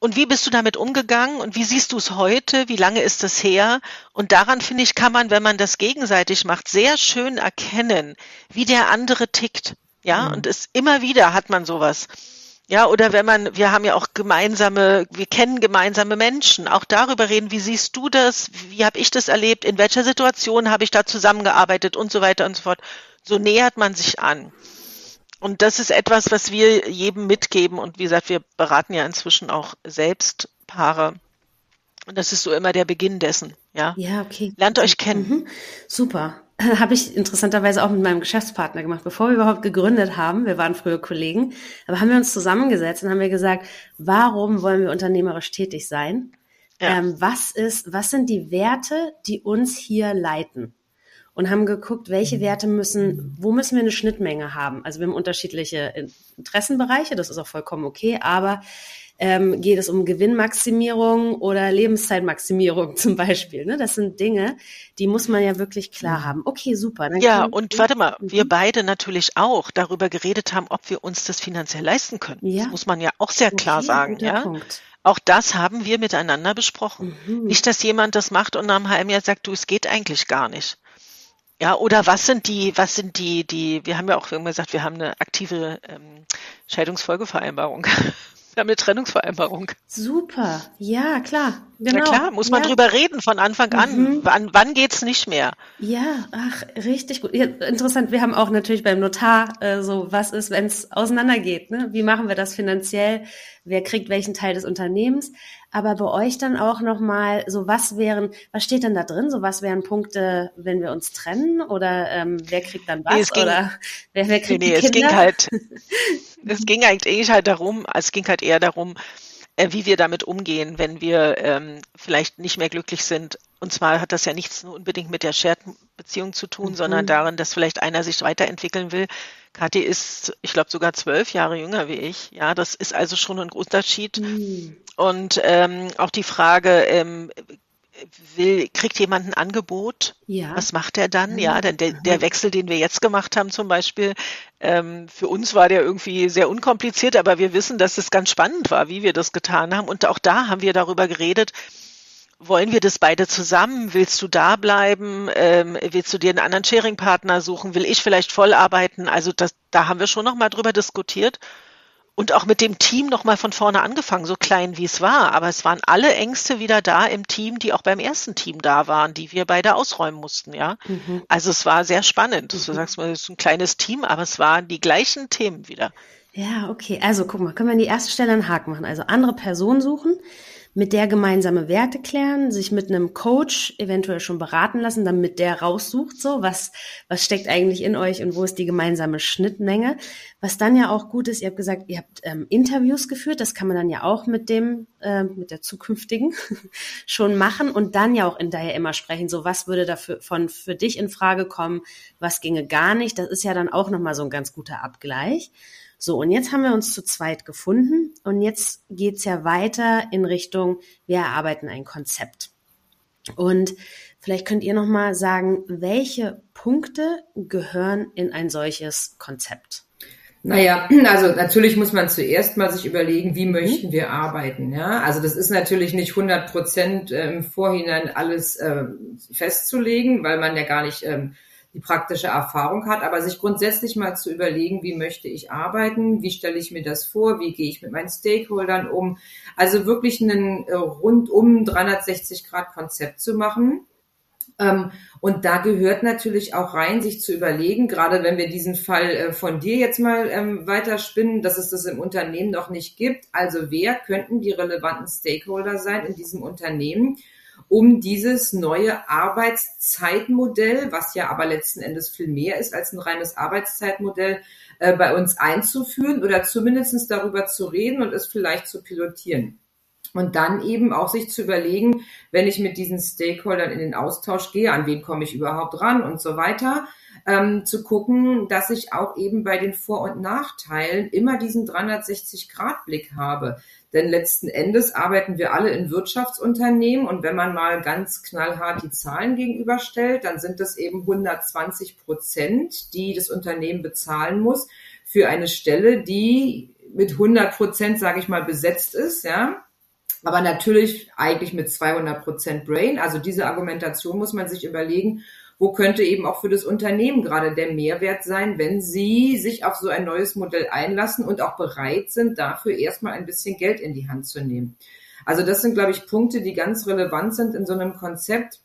und wie bist du damit umgegangen und wie siehst du es heute? Wie lange ist das her? Und daran, finde ich, kann man, wenn man das gegenseitig macht, sehr schön erkennen, wie der andere tickt. Ja, mhm. und es immer wieder hat man sowas. Ja, oder wenn man, wir haben ja auch gemeinsame, wir kennen gemeinsame Menschen, auch darüber reden, wie siehst du das, wie habe ich das erlebt, in welcher Situation habe ich da zusammengearbeitet und so weiter und so fort. So nähert man sich an. Und das ist etwas, was wir jedem mitgeben. Und wie gesagt, wir beraten ja inzwischen auch selbst Paare. Und das ist so immer der Beginn dessen. Ja, ja okay. Lernt euch kennen. Mhm. Super. <laughs> Habe ich interessanterweise auch mit meinem Geschäftspartner gemacht, bevor wir überhaupt gegründet haben. Wir waren früher Kollegen, aber haben wir uns zusammengesetzt und haben wir gesagt, warum wollen wir unternehmerisch tätig sein? Ja. Ähm, was ist, was sind die Werte, die uns hier leiten? Und haben geguckt, welche. Werte müssen, wo müssen wir eine Schnittmenge haben. Also wir haben unterschiedliche Interessenbereiche, das ist auch vollkommen okay, aber ähm, geht es um Gewinnmaximierung oder Lebenszeitmaximierung <laughs> zum Beispiel. Ne? Das sind Dinge, die muss man ja wirklich klar mhm. haben. Okay, super. ja, und warte mal, wir mhm. beide natürlich auch darüber geredet haben, ob wir uns das finanziell leisten können. Ja. Das muss man ja auch sehr klar okay, sagen. Ja? Punkt. Auch das haben wir miteinander besprochen. Mhm. Nicht, dass jemand das macht und nach einem halben Jahr sagt, du, es geht eigentlich gar nicht. Ja, oder was sind die, was sind die, die, wir haben ja auch irgendwann gesagt, wir haben eine aktive ähm, Scheidungsfolgevereinbarung. <laughs> wir haben eine Trennungsvereinbarung. Super, ja, klar. Genau. Na klar, muss man ja. drüber reden von Anfang an. Mhm. Wann, wann geht's nicht mehr? Ja, ach, richtig gut. Ja, interessant, wir haben auch natürlich beim Notar äh, so, was ist, wenn es auseinandergeht? Ne? Wie machen wir das finanziell? Wer kriegt welchen Teil des Unternehmens? aber bei euch dann auch nochmal, so was wären, was steht denn da drin? So was wären Punkte, wenn wir uns trennen oder ähm, wer kriegt dann was nee, ging, oder wer, wer kriegt nee, nee, die Kinder? Es ging halt, <laughs> es ging eigentlich halt darum, es ging halt eher darum, wie wir damit umgehen, wenn wir ähm, vielleicht nicht mehr glücklich sind. Und zwar hat das ja nichts nur unbedingt mit der Shared-Beziehung zu tun, mhm. sondern darin, dass vielleicht einer sich weiterentwickeln will. Kathi ist, ich glaube, sogar zwölf Jahre jünger wie ich. Ja, das ist also schon ein Unterschied. Mhm. Und ähm, auch die Frage, ähm, will, kriegt jemand ein Angebot? Ja. Was macht er dann? Ja, denn der, der Wechsel, den wir jetzt gemacht haben zum Beispiel, ähm, für uns war der irgendwie sehr unkompliziert, aber wir wissen, dass es ganz spannend war, wie wir das getan haben. Und auch da haben wir darüber geredet, wollen wir das beide zusammen? Willst du da bleiben? Ähm, willst du dir einen anderen Sharing-Partner suchen? Will ich vielleicht voll arbeiten? Also das, da haben wir schon nochmal drüber diskutiert und auch mit dem Team nochmal von vorne angefangen, so klein wie es war. Aber es waren alle Ängste wieder da im Team, die auch beim ersten Team da waren, die wir beide ausräumen mussten, ja. Mhm. Also es war sehr spannend. Mhm. Du sagst mal, es ist ein kleines Team, aber es waren die gleichen Themen wieder. Ja, okay. Also guck mal, können wir an die erste Stelle einen Haken machen. Also andere Personen suchen, mit der gemeinsame Werte klären, sich mit einem Coach eventuell schon beraten lassen, damit der raussucht, so was, was steckt eigentlich in euch und wo ist die gemeinsame Schnittmenge. Was dann ja auch gut ist, ihr habt gesagt, ihr habt ähm, Interviews geführt, das kann man dann ja auch mit dem, äh, mit der zukünftigen <laughs> schon machen und dann ja auch hinterher immer sprechen, so was würde dafür von für dich in Frage kommen, was ginge gar nicht. Das ist ja dann auch nochmal so ein ganz guter Abgleich. So, und jetzt haben wir uns zu zweit gefunden und jetzt geht's ja weiter in Richtung, wir erarbeiten ein Konzept. Und vielleicht könnt ihr nochmal sagen, welche Punkte gehören in ein solches Konzept? Naja, also natürlich muss man zuerst mal sich überlegen, wie möchten wir arbeiten. Ja, also das ist natürlich nicht 100 Prozent äh, im Vorhinein alles äh, festzulegen, weil man ja gar nicht ähm, die praktische Erfahrung hat, aber sich grundsätzlich mal zu überlegen, wie möchte ich arbeiten, wie stelle ich mir das vor, wie gehe ich mit meinen Stakeholdern um. Also wirklich einen äh, rundum 360 Grad Konzept zu machen. Ähm, und da gehört natürlich auch rein, sich zu überlegen, gerade wenn wir diesen Fall äh, von dir jetzt mal ähm, weiterspinnen, dass es das im Unternehmen noch nicht gibt. Also wer könnten die relevanten Stakeholder sein in diesem Unternehmen? Um dieses neue Arbeitszeitmodell, was ja aber letzten Endes viel mehr ist als ein reines Arbeitszeitmodell, äh, bei uns einzuführen oder zumindestens darüber zu reden und es vielleicht zu pilotieren. Und dann eben auch sich zu überlegen, wenn ich mit diesen Stakeholdern in den Austausch gehe, an wen komme ich überhaupt ran und so weiter, ähm, zu gucken, dass ich auch eben bei den Vor- und Nachteilen immer diesen 360-Grad-Blick habe. Denn letzten Endes arbeiten wir alle in Wirtschaftsunternehmen und wenn man mal ganz knallhart die Zahlen gegenüberstellt, dann sind das eben 120 Prozent, die das Unternehmen bezahlen muss für eine Stelle, die mit 100 Prozent, sage ich mal, besetzt ist, ja. Aber natürlich eigentlich mit 200 Prozent Brain. Also diese Argumentation muss man sich überlegen, wo könnte eben auch für das Unternehmen gerade der Mehrwert sein, wenn sie sich auf so ein neues Modell einlassen und auch bereit sind, dafür erstmal ein bisschen Geld in die Hand zu nehmen. Also das sind, glaube ich, Punkte, die ganz relevant sind in so einem Konzept,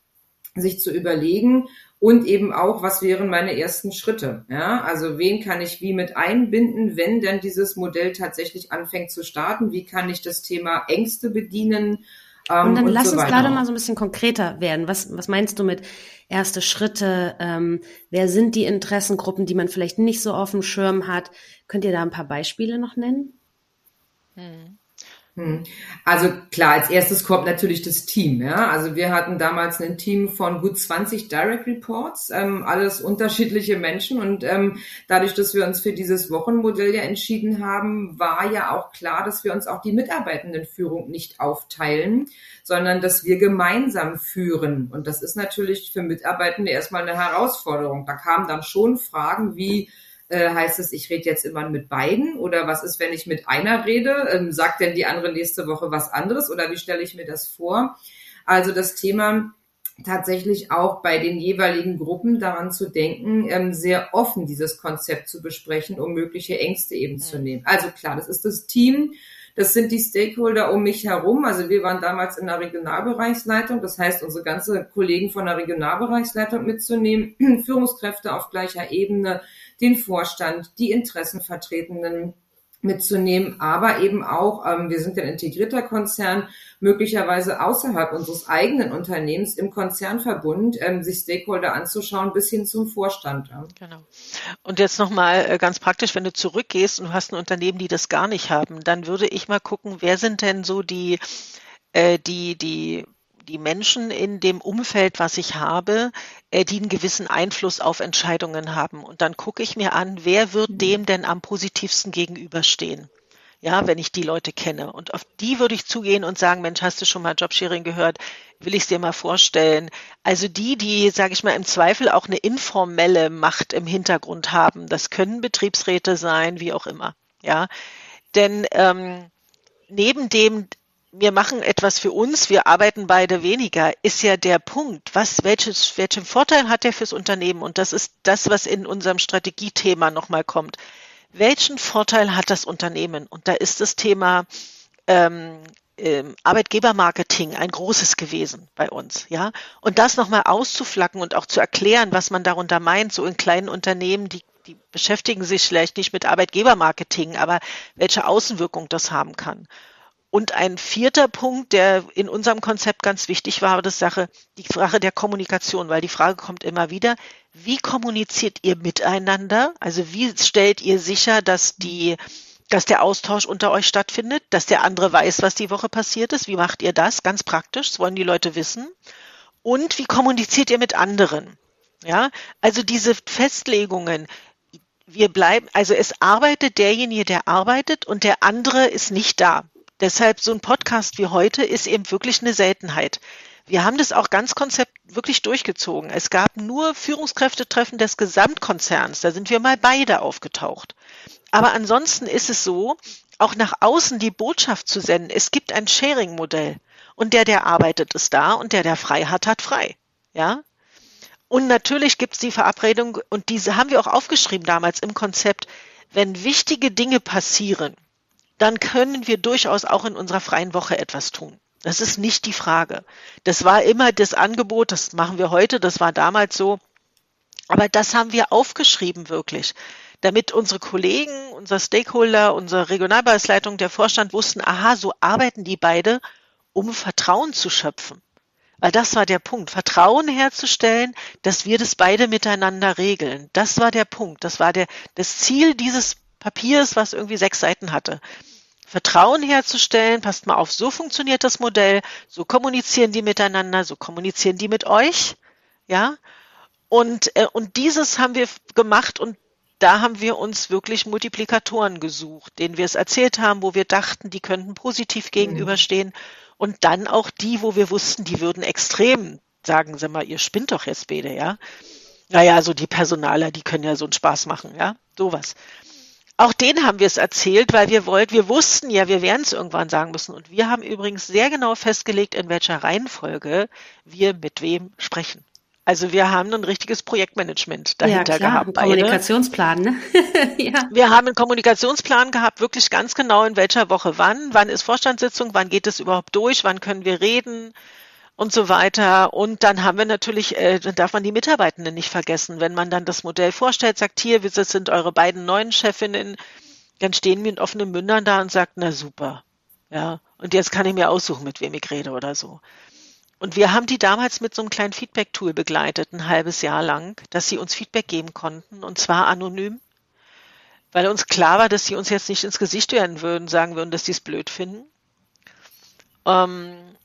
sich zu überlegen und eben auch, was wären meine ersten Schritte? Ja, also wen kann ich wie mit einbinden, wenn denn dieses Modell tatsächlich anfängt zu starten? Wie kann ich das Thema Ängste bedienen? Ähm, und dann und lass so uns gerade mal so ein bisschen konkreter werden. Was, was meinst du mit erste Schritte? Ähm, wer sind die Interessengruppen, die man vielleicht nicht so auf dem Schirm hat? Könnt ihr da ein paar Beispiele noch nennen? Hm. Hm. Also klar, als erstes kommt natürlich das Team. Ja? Also wir hatten damals ein Team von gut 20 Direct Reports, ähm, alles unterschiedliche Menschen. Und ähm, dadurch, dass wir uns für dieses Wochenmodell ja entschieden haben, war ja auch klar, dass wir uns auch die Mitarbeitendenführung nicht aufteilen, sondern dass wir gemeinsam führen. Und das ist natürlich für Mitarbeitende erstmal eine Herausforderung. Da kamen dann schon Fragen wie, äh, heißt es, ich rede jetzt immer mit beiden? Oder was ist, wenn ich mit einer rede? Ähm, sagt denn die andere nächste Woche was anderes? Oder wie stelle ich mir das vor? Also das Thema tatsächlich auch bei den jeweiligen Gruppen daran zu denken, ähm, sehr offen dieses Konzept zu besprechen, um mögliche Ängste eben zu nehmen. Also klar, das ist das Team, das sind die Stakeholder um mich herum. Also wir waren damals in der Regionalbereichsleitung. Das heißt, unsere ganze Kollegen von der Regionalbereichsleitung mitzunehmen, <clears throat> Führungskräfte auf gleicher Ebene, den Vorstand, die Interessenvertretenden mitzunehmen, aber eben auch, ähm, wir sind ein integrierter Konzern, möglicherweise außerhalb unseres eigenen Unternehmens im Konzernverbund, ähm, sich Stakeholder anzuschauen bis hin zum Vorstand. Ja. Genau. Und jetzt nochmal äh, ganz praktisch, wenn du zurückgehst und du hast ein Unternehmen, die das gar nicht haben, dann würde ich mal gucken, wer sind denn so die, äh, die, die die Menschen in dem Umfeld, was ich habe, äh, die einen gewissen Einfluss auf Entscheidungen haben. Und dann gucke ich mir an, wer wird mhm. dem denn am positivsten gegenüberstehen? Ja, wenn ich die Leute kenne. Und auf die würde ich zugehen und sagen, Mensch, hast du schon mal Jobsharing gehört? Will ich es dir mal vorstellen? Also die, die, sage ich mal, im Zweifel auch eine informelle Macht im Hintergrund haben. Das können Betriebsräte sein, wie auch immer. Ja, denn ähm, neben dem wir machen etwas für uns, wir arbeiten beide weniger, ist ja der Punkt. Was, welches, welchen Vorteil hat der fürs Unternehmen? Und das ist das, was in unserem Strategiethema nochmal kommt. Welchen Vorteil hat das Unternehmen? Und da ist das Thema ähm, ähm, Arbeitgebermarketing ein großes gewesen bei uns, ja. Und das nochmal auszuflacken und auch zu erklären, was man darunter meint, so in kleinen Unternehmen, die, die beschäftigen sich vielleicht nicht mit Arbeitgebermarketing, aber welche Außenwirkung das haben kann. Und ein vierter Punkt, der in unserem Konzept ganz wichtig war, war das Sache, die Frage der Kommunikation, weil die Frage kommt immer wieder, wie kommuniziert ihr miteinander? Also wie stellt ihr sicher, dass die, dass der Austausch unter euch stattfindet, dass der andere weiß, was die Woche passiert ist? Wie macht ihr das? Ganz praktisch. Das wollen die Leute wissen. Und wie kommuniziert ihr mit anderen? Ja, also diese Festlegungen, wir bleiben, also es arbeitet derjenige, der arbeitet und der andere ist nicht da. Deshalb so ein Podcast wie heute ist eben wirklich eine Seltenheit. Wir haben das auch ganz konzept wirklich durchgezogen. Es gab nur Führungskräftetreffen des Gesamtkonzerns. Da sind wir mal beide aufgetaucht. Aber ansonsten ist es so, auch nach außen die Botschaft zu senden. Es gibt ein Sharing-Modell. Und der, der arbeitet, ist da und der, der frei hat, hat frei. Ja? Und natürlich gibt es die Verabredung, und diese haben wir auch aufgeschrieben damals im Konzept, wenn wichtige Dinge passieren, dann können wir durchaus auch in unserer freien Woche etwas tun. Das ist nicht die Frage. Das war immer das Angebot, das machen wir heute, das war damals so. Aber das haben wir aufgeschrieben wirklich, damit unsere Kollegen, unser Stakeholder, unsere Regionalbereichsleitung, der Vorstand wussten, aha, so arbeiten die beide, um Vertrauen zu schöpfen. Weil das war der Punkt, Vertrauen herzustellen, dass wir das beide miteinander regeln. Das war der Punkt, das war der, das Ziel dieses Papiers, was irgendwie sechs Seiten hatte. Vertrauen herzustellen, passt mal auf, so funktioniert das Modell, so kommunizieren die miteinander, so kommunizieren die mit euch, ja. Und, äh, und dieses haben wir gemacht und da haben wir uns wirklich Multiplikatoren gesucht, denen wir es erzählt haben, wo wir dachten, die könnten positiv gegenüberstehen. Und dann auch die, wo wir wussten, die würden extrem sagen, Sie mal, ihr spinnt doch jetzt beide, ja. Naja, so die Personaler, die können ja so einen Spaß machen, ja. Sowas. Auch denen haben wir es erzählt, weil wir wollten, wir wussten ja, wir werden es irgendwann sagen müssen. Und wir haben übrigens sehr genau festgelegt, in welcher Reihenfolge wir mit wem sprechen. Also wir haben ein richtiges Projektmanagement dahinter ja, klar, gehabt. Einen Kommunikationsplan, ne? <laughs> ja. Wir haben einen Kommunikationsplan gehabt, wirklich ganz genau in welcher Woche wann, wann ist Vorstandssitzung, wann geht es überhaupt durch, wann können wir reden, und so weiter. Und dann haben wir natürlich, äh, dann darf man die Mitarbeitenden nicht vergessen. Wenn man dann das Modell vorstellt, sagt, hier, das sind eure beiden neuen Chefinnen, dann stehen wir mit offenen Mündern da und sagt, na super. Ja, und jetzt kann ich mir aussuchen, mit wem ich rede oder so. Und wir haben die damals mit so einem kleinen Feedback-Tool begleitet, ein halbes Jahr lang, dass sie uns Feedback geben konnten, und zwar anonym, weil uns klar war, dass sie uns jetzt nicht ins Gesicht werden würden, sagen würden, dass sie es blöd finden. Ähm,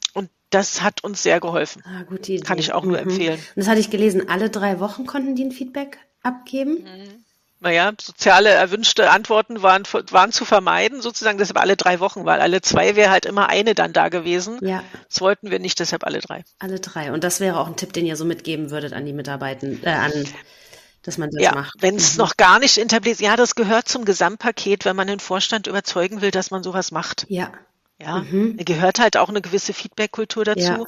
das hat uns sehr geholfen. Ah, gute Idee. Kann ich auch nur mhm. empfehlen. Und das hatte ich gelesen, alle drei Wochen konnten die ein Feedback abgeben. Mhm. Naja, soziale erwünschte Antworten waren, waren zu vermeiden, sozusagen deshalb alle drei Wochen, weil alle zwei wäre halt immer eine dann da gewesen. Ja. Das wollten wir nicht, deshalb alle drei. Alle drei. Und das wäre auch ein Tipp, den ihr so mitgeben würdet an die Mitarbeitenden, äh, an dass man das ja, macht. Wenn es mhm. noch gar nicht etabliert, ja, das gehört zum Gesamtpaket, wenn man den Vorstand überzeugen will, dass man sowas macht. Ja, ja, mhm. gehört halt auch eine gewisse Feedback-Kultur dazu. Ja.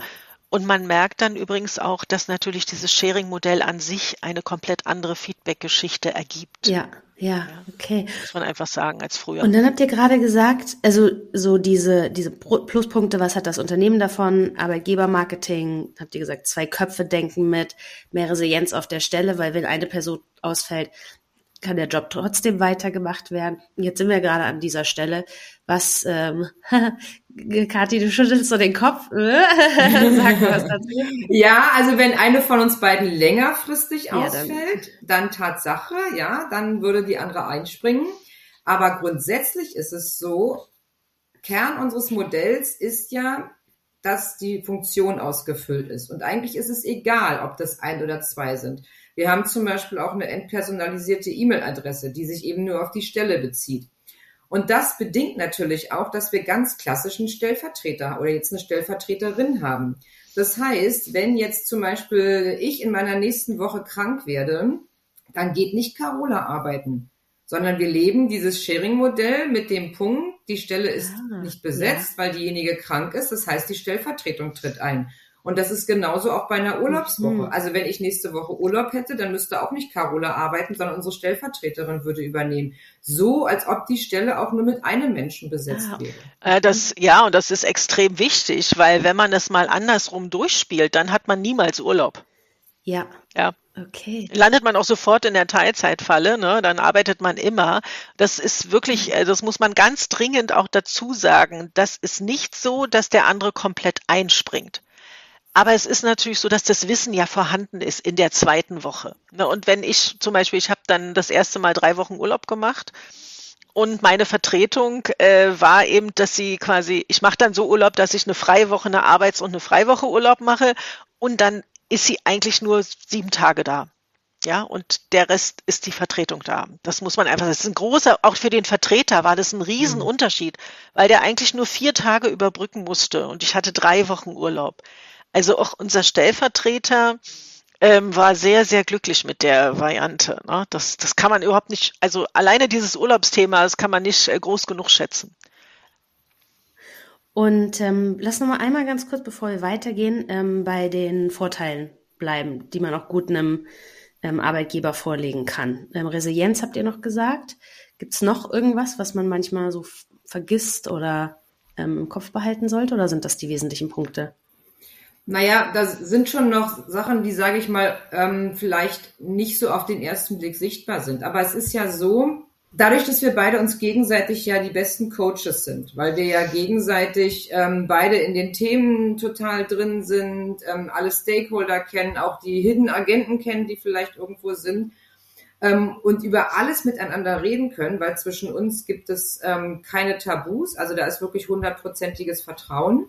Und man merkt dann übrigens auch, dass natürlich dieses Sharing-Modell an sich eine komplett andere Feedback-Geschichte ergibt. Ja, ja, okay. Muss man einfach sagen als früher. Und dann habt ihr gerade gesagt, also so diese, diese Pluspunkte, was hat das Unternehmen davon? Arbeitgebermarketing, habt ihr gesagt, zwei Köpfe denken mit, mehr Resilienz auf der Stelle, weil wenn eine Person ausfällt, kann der Job trotzdem weitergemacht werden. Jetzt sind wir gerade an dieser Stelle. Was, ähm, <laughs> Kathi, du schüttelst so den Kopf. <laughs> Sag was dazu. Ja, also wenn eine von uns beiden längerfristig ja, ausfällt, dann. dann Tatsache, ja, dann würde die andere einspringen. Aber grundsätzlich ist es so, Kern unseres Modells ist ja, dass die Funktion ausgefüllt ist. Und eigentlich ist es egal, ob das ein oder zwei sind. Wir haben zum Beispiel auch eine entpersonalisierte E-Mail-Adresse, die sich eben nur auf die Stelle bezieht. Und das bedingt natürlich auch, dass wir ganz klassischen Stellvertreter oder jetzt eine Stellvertreterin haben. Das heißt, wenn jetzt zum Beispiel ich in meiner nächsten Woche krank werde, dann geht nicht Carola arbeiten, sondern wir leben dieses Sharing-Modell mit dem Punkt, die Stelle ist ah, nicht besetzt, ja. weil diejenige krank ist. Das heißt, die Stellvertretung tritt ein. Und das ist genauso auch bei einer Urlaubswoche. Mhm. Also wenn ich nächste Woche Urlaub hätte, dann müsste auch nicht Carola arbeiten, sondern unsere Stellvertreterin würde übernehmen. So, als ob die Stelle auch nur mit einem Menschen besetzt ja. wäre. Äh, das, ja, und das ist extrem wichtig, weil wenn man es mal andersrum durchspielt, dann hat man niemals Urlaub. Ja. Ja. Okay. Landet man auch sofort in der Teilzeitfalle, ne? dann arbeitet man immer. Das ist wirklich, äh, das muss man ganz dringend auch dazu sagen. Das ist nicht so, dass der andere komplett einspringt. Aber es ist natürlich so, dass das Wissen ja vorhanden ist in der zweiten Woche. Ne? Und wenn ich zum Beispiel, ich habe dann das erste Mal drei Wochen Urlaub gemacht und meine Vertretung äh, war eben, dass sie quasi, ich mache dann so Urlaub, dass ich eine Freiwoche, eine Arbeits- und eine Freiwoche Urlaub mache und dann ist sie eigentlich nur sieben Tage da. Ja, und der Rest ist die Vertretung da. Das muss man einfach, das ist ein großer, auch für den Vertreter war das ein Riesenunterschied, weil der eigentlich nur vier Tage überbrücken musste und ich hatte drei Wochen Urlaub. Also auch unser Stellvertreter ähm, war sehr, sehr glücklich mit der Variante. Ne? Das, das kann man überhaupt nicht, also alleine dieses Urlaubsthema, das kann man nicht äh, groß genug schätzen. Und ähm, lass noch mal einmal ganz kurz, bevor wir weitergehen, ähm, bei den Vorteilen bleiben, die man auch gut einem ähm, Arbeitgeber vorlegen kann. Ähm, Resilienz habt ihr noch gesagt. Gibt es noch irgendwas, was man manchmal so vergisst oder ähm, im Kopf behalten sollte? Oder sind das die wesentlichen Punkte? Naja, da sind schon noch Sachen, die, sage ich mal, ähm, vielleicht nicht so auf den ersten Blick sichtbar sind. Aber es ist ja so, dadurch, dass wir beide uns gegenseitig ja die besten Coaches sind, weil wir ja gegenseitig ähm, beide in den Themen total drin sind, ähm, alle Stakeholder kennen, auch die Hidden Agenten kennen, die vielleicht irgendwo sind ähm, und über alles miteinander reden können, weil zwischen uns gibt es ähm, keine Tabus, also da ist wirklich hundertprozentiges Vertrauen.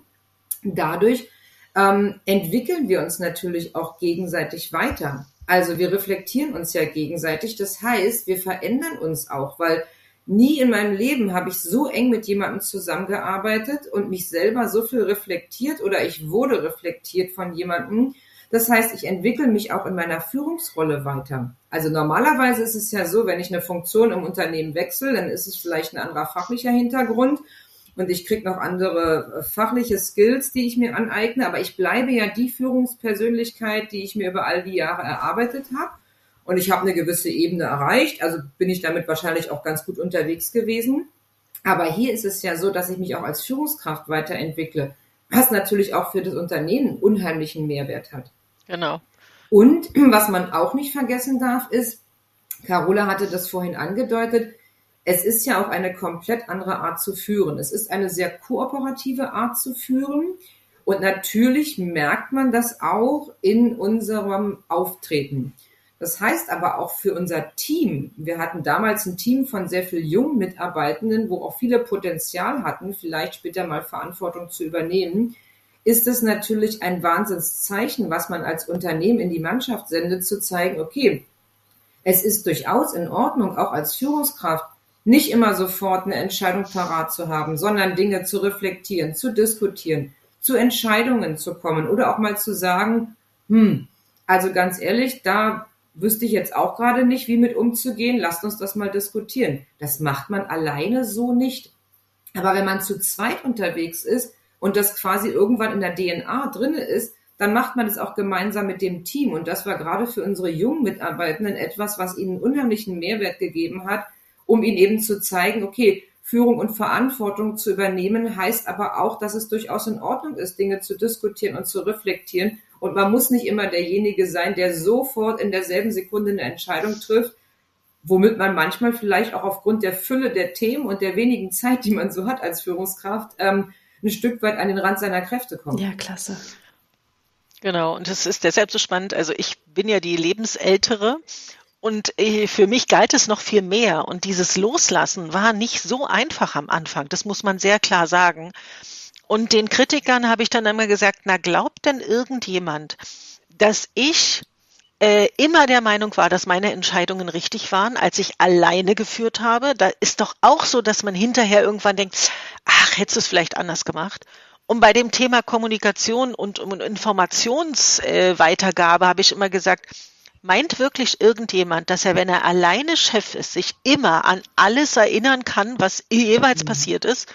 Dadurch ähm, entwickeln wir uns natürlich auch gegenseitig weiter. Also wir reflektieren uns ja gegenseitig. Das heißt, wir verändern uns auch, weil nie in meinem Leben habe ich so eng mit jemandem zusammengearbeitet und mich selber so viel reflektiert oder ich wurde reflektiert von jemandem. Das heißt, ich entwickle mich auch in meiner Führungsrolle weiter. Also normalerweise ist es ja so, wenn ich eine Funktion im Unternehmen wechsle, dann ist es vielleicht ein anderer fachlicher Hintergrund und ich kriege noch andere äh, fachliche Skills, die ich mir aneigne, aber ich bleibe ja die Führungspersönlichkeit, die ich mir über all die Jahre erarbeitet habe. Und ich habe eine gewisse Ebene erreicht, also bin ich damit wahrscheinlich auch ganz gut unterwegs gewesen. Aber hier ist es ja so, dass ich mich auch als Führungskraft weiterentwickle, was natürlich auch für das Unternehmen unheimlichen Mehrwert hat. Genau. Und <clears throat> was man auch nicht vergessen darf, ist, Carola hatte das vorhin angedeutet, es ist ja auch eine komplett andere Art zu führen. Es ist eine sehr kooperative Art zu führen. Und natürlich merkt man das auch in unserem Auftreten. Das heißt aber auch für unser Team, wir hatten damals ein Team von sehr vielen jungen Mitarbeitenden, wo auch viele Potenzial hatten, vielleicht später mal Verantwortung zu übernehmen, ist es natürlich ein Wahnsinnszeichen, was man als Unternehmen in die Mannschaft sendet, zu zeigen, okay, es ist durchaus in Ordnung, auch als Führungskraft nicht immer sofort eine Entscheidung parat zu haben, sondern Dinge zu reflektieren, zu diskutieren, zu Entscheidungen zu kommen oder auch mal zu sagen, hm, also ganz ehrlich, da wüsste ich jetzt auch gerade nicht, wie mit umzugehen, lasst uns das mal diskutieren. Das macht man alleine so nicht. Aber wenn man zu zweit unterwegs ist und das quasi irgendwann in der DNA drinne ist, dann macht man es auch gemeinsam mit dem Team. Und das war gerade für unsere jungen Mitarbeitenden etwas, was ihnen unheimlichen Mehrwert gegeben hat, um ihnen eben zu zeigen, okay, Führung und Verantwortung zu übernehmen, heißt aber auch, dass es durchaus in Ordnung ist, Dinge zu diskutieren und zu reflektieren. Und man muss nicht immer derjenige sein, der sofort in derselben Sekunde eine Entscheidung trifft, womit man manchmal vielleicht auch aufgrund der Fülle der Themen und der wenigen Zeit, die man so hat als Führungskraft, ähm, ein Stück weit an den Rand seiner Kräfte kommt. Ja, klasse. Genau, und es ist deshalb so spannend. Also ich bin ja die Lebensältere und äh, für mich galt es noch viel mehr. Und dieses Loslassen war nicht so einfach am Anfang. Das muss man sehr klar sagen. Und den Kritikern habe ich dann immer gesagt, na glaubt denn irgendjemand, dass ich äh, immer der Meinung war, dass meine Entscheidungen richtig waren, als ich alleine geführt habe. Da ist doch auch so, dass man hinterher irgendwann denkt, ach, hättest du es vielleicht anders gemacht. Und bei dem Thema Kommunikation und, und Informationsweitergabe äh, habe ich immer gesagt, Meint wirklich irgendjemand, dass er, wenn er alleine Chef ist, sich immer an alles erinnern kann, was jeweils mhm. passiert ist?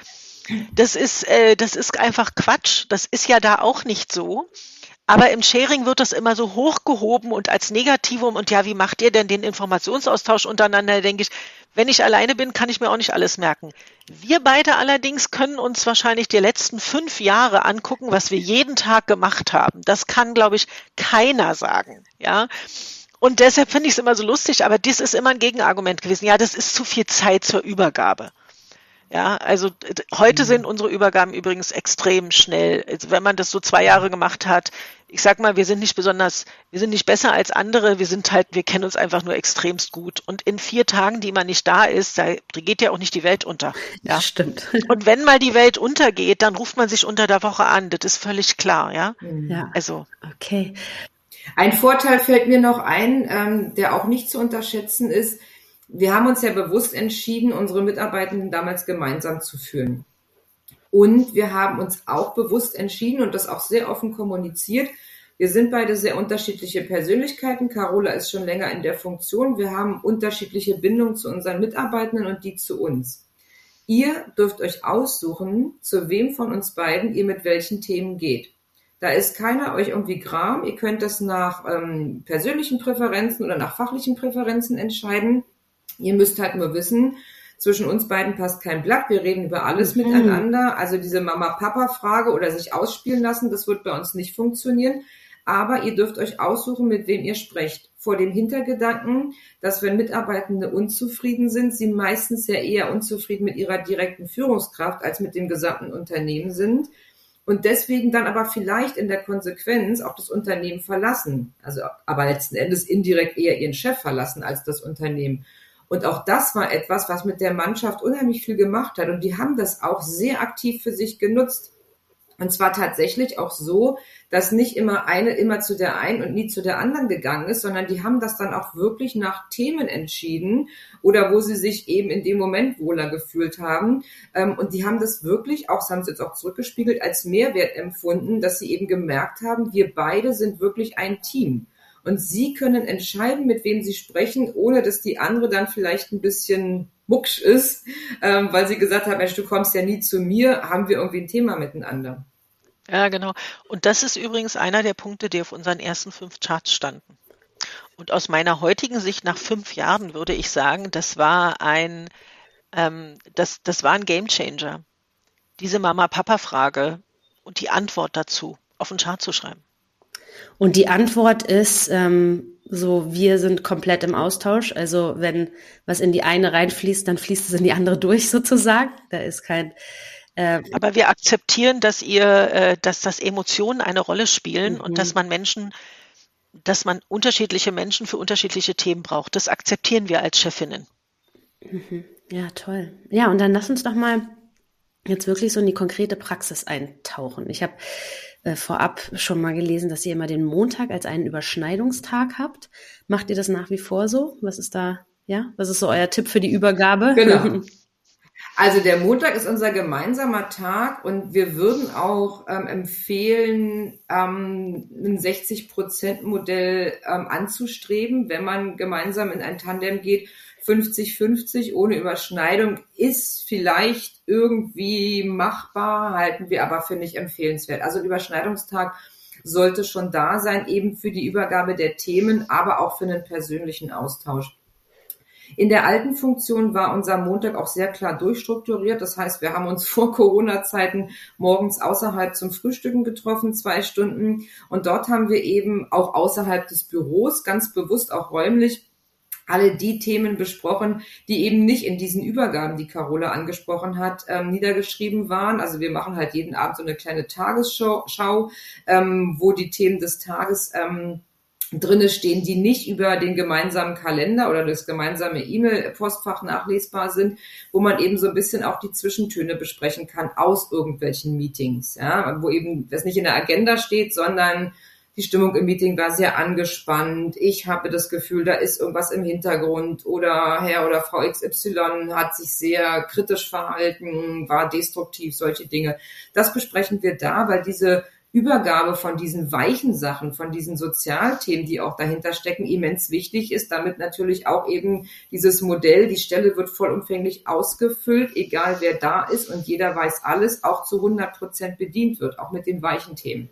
Das ist, äh, das ist einfach Quatsch. Das ist ja da auch nicht so. Aber im Sharing wird das immer so hochgehoben und als Negativum und ja, wie macht ihr denn den Informationsaustausch untereinander? Denke ich, wenn ich alleine bin, kann ich mir auch nicht alles merken. Wir beide allerdings können uns wahrscheinlich die letzten fünf Jahre angucken, was wir jeden Tag gemacht haben. Das kann, glaube ich, keiner sagen. Ja. Und deshalb finde ich es immer so lustig, aber dies ist immer ein Gegenargument gewesen. Ja, das ist zu viel Zeit zur Übergabe. Ja, also heute mhm. sind unsere Übergaben übrigens extrem schnell. Also wenn man das so zwei Jahre gemacht hat, ich sag mal, wir sind nicht besonders, wir sind nicht besser als andere, wir sind halt, wir kennen uns einfach nur extremst gut. Und in vier Tagen, die man nicht da ist, da geht ja auch nicht die Welt unter. Ja, stimmt. <laughs> Und wenn mal die Welt untergeht, dann ruft man sich unter der Woche an. Das ist völlig klar, ja. Ja. Also. Okay. Ein Vorteil fällt mir noch ein, ähm, der auch nicht zu unterschätzen ist, wir haben uns ja bewusst entschieden, unsere Mitarbeitenden damals gemeinsam zu führen. Und wir haben uns auch bewusst entschieden und das auch sehr offen kommuniziert. Wir sind beide sehr unterschiedliche Persönlichkeiten. Carola ist schon länger in der Funktion. Wir haben unterschiedliche Bindungen zu unseren Mitarbeitenden und die zu uns. Ihr dürft euch aussuchen, zu wem von uns beiden ihr mit welchen Themen geht. Da ist keiner euch irgendwie gram. Ihr könnt das nach ähm, persönlichen Präferenzen oder nach fachlichen Präferenzen entscheiden. Ihr müsst halt nur wissen, zwischen uns beiden passt kein Blatt. Wir reden über alles mhm. miteinander. Also diese Mama-Papa-Frage oder sich ausspielen lassen, das wird bei uns nicht funktionieren. Aber ihr dürft euch aussuchen, mit wem ihr sprecht. Vor dem Hintergedanken, dass wenn Mitarbeitende unzufrieden sind, sie meistens ja eher unzufrieden mit ihrer direkten Führungskraft als mit dem gesamten Unternehmen sind und deswegen dann aber vielleicht in der Konsequenz auch das Unternehmen verlassen. Also aber letzten Endes indirekt eher ihren Chef verlassen als das Unternehmen. Und auch das war etwas, was mit der Mannschaft unheimlich viel gemacht hat. Und die haben das auch sehr aktiv für sich genutzt. Und zwar tatsächlich auch so, dass nicht immer eine immer zu der einen und nie zu der anderen gegangen ist, sondern die haben das dann auch wirklich nach Themen entschieden oder wo sie sich eben in dem Moment wohler gefühlt haben. Ähm, und die haben das wirklich, auch das haben sie jetzt auch zurückgespiegelt, als Mehrwert empfunden, dass sie eben gemerkt haben, wir beide sind wirklich ein Team. Und Sie können entscheiden, mit wem Sie sprechen, ohne dass die andere dann vielleicht ein bisschen mucksch ist, ähm, weil sie gesagt hat, Mensch, du kommst ja nie zu mir, haben wir irgendwie ein Thema miteinander. Ja, genau. Und das ist übrigens einer der Punkte, die auf unseren ersten fünf Charts standen. Und aus meiner heutigen Sicht nach fünf Jahren würde ich sagen, das war ein, ähm, das, das war ein Gamechanger. Diese Mama-Papa-Frage und die Antwort dazu auf den Chart zu schreiben. Und die Antwort ist ähm, so, wir sind komplett im Austausch. Also wenn was in die eine reinfließt, dann fließt es in die andere durch <laughs> sozusagen. Da ist kein äh, aber wir akzeptieren, dass ihr, äh, dass das Emotionen eine Rolle spielen mhm. und dass man Menschen, dass man unterschiedliche Menschen für unterschiedliche Themen braucht. Das akzeptieren wir als Chefinnen. Mhm. Ja, toll. Ja, und dann lass uns doch mal jetzt wirklich so in die konkrete Praxis eintauchen. Ich habe äh, vorab schon mal gelesen, dass ihr immer den Montag als einen Überschneidungstag habt. Macht ihr das nach wie vor so? Was ist da, ja? Was ist so euer Tipp für die Übergabe? Genau. <laughs> Also der Montag ist unser gemeinsamer Tag und wir würden auch ähm, empfehlen, ähm, ein 60-Prozent-Modell ähm, anzustreben, wenn man gemeinsam in ein Tandem geht 50-50 ohne Überschneidung ist vielleicht irgendwie machbar, halten wir aber für nicht empfehlenswert. Also ein Überschneidungstag sollte schon da sein, eben für die Übergabe der Themen, aber auch für einen persönlichen Austausch. In der alten Funktion war unser Montag auch sehr klar durchstrukturiert. Das heißt, wir haben uns <laughs> vor Corona-Zeiten morgens außerhalb zum Frühstücken getroffen, zwei Stunden. Und dort haben wir eben auch außerhalb des Büros ganz bewusst auch räumlich alle die Themen besprochen, die eben nicht in diesen Übergaben, die Carola angesprochen hat, ähm, niedergeschrieben waren. Also wir machen halt jeden Abend so eine kleine Tagesschau, Schau, ähm, wo die Themen des Tages ähm, drinne stehen, die nicht über den gemeinsamen Kalender oder das gemeinsame E-Mail-Postfach nachlesbar sind, wo man eben so ein bisschen auch die Zwischentöne besprechen kann aus irgendwelchen Meetings, ja, wo eben das nicht in der Agenda steht, sondern die Stimmung im Meeting war sehr angespannt. Ich habe das Gefühl, da ist irgendwas im Hintergrund oder Herr oder Frau XY hat sich sehr kritisch verhalten, war destruktiv, solche Dinge. Das besprechen wir da, weil diese Übergabe von diesen weichen Sachen, von diesen Sozialthemen, die auch dahinter stecken, immens wichtig ist, damit natürlich auch eben dieses Modell, die Stelle wird vollumfänglich ausgefüllt, egal wer da ist und jeder weiß alles, auch zu 100 Prozent bedient wird, auch mit den weichen Themen.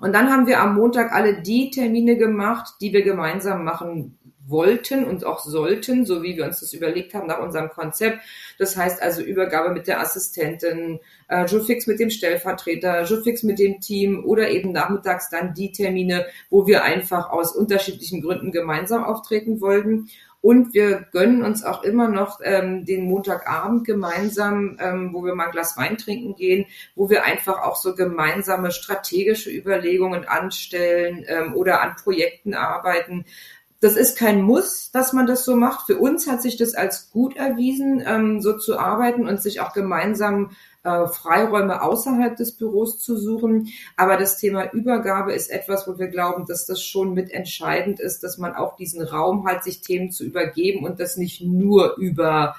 Und dann haben wir am Montag alle die Termine gemacht, die wir gemeinsam machen wollten und auch sollten, so wie wir uns das überlegt haben nach unserem Konzept. Das heißt also Übergabe mit der Assistentin, äh, Joe mit dem Stellvertreter, Joe mit dem Team oder eben nachmittags dann die Termine, wo wir einfach aus unterschiedlichen Gründen gemeinsam auftreten wollten. Und wir gönnen uns auch immer noch ähm, den Montagabend gemeinsam, ähm, wo wir mal ein Glas Wein trinken gehen, wo wir einfach auch so gemeinsame strategische Überlegungen anstellen ähm, oder an Projekten arbeiten, das ist kein Muss, dass man das so macht. Für uns hat sich das als gut erwiesen, ähm, so zu arbeiten und sich auch gemeinsam äh, Freiräume außerhalb des Büros zu suchen. Aber das Thema Übergabe ist etwas, wo wir glauben, dass das schon mit entscheidend ist, dass man auch diesen Raum hat, sich Themen zu übergeben und das nicht nur über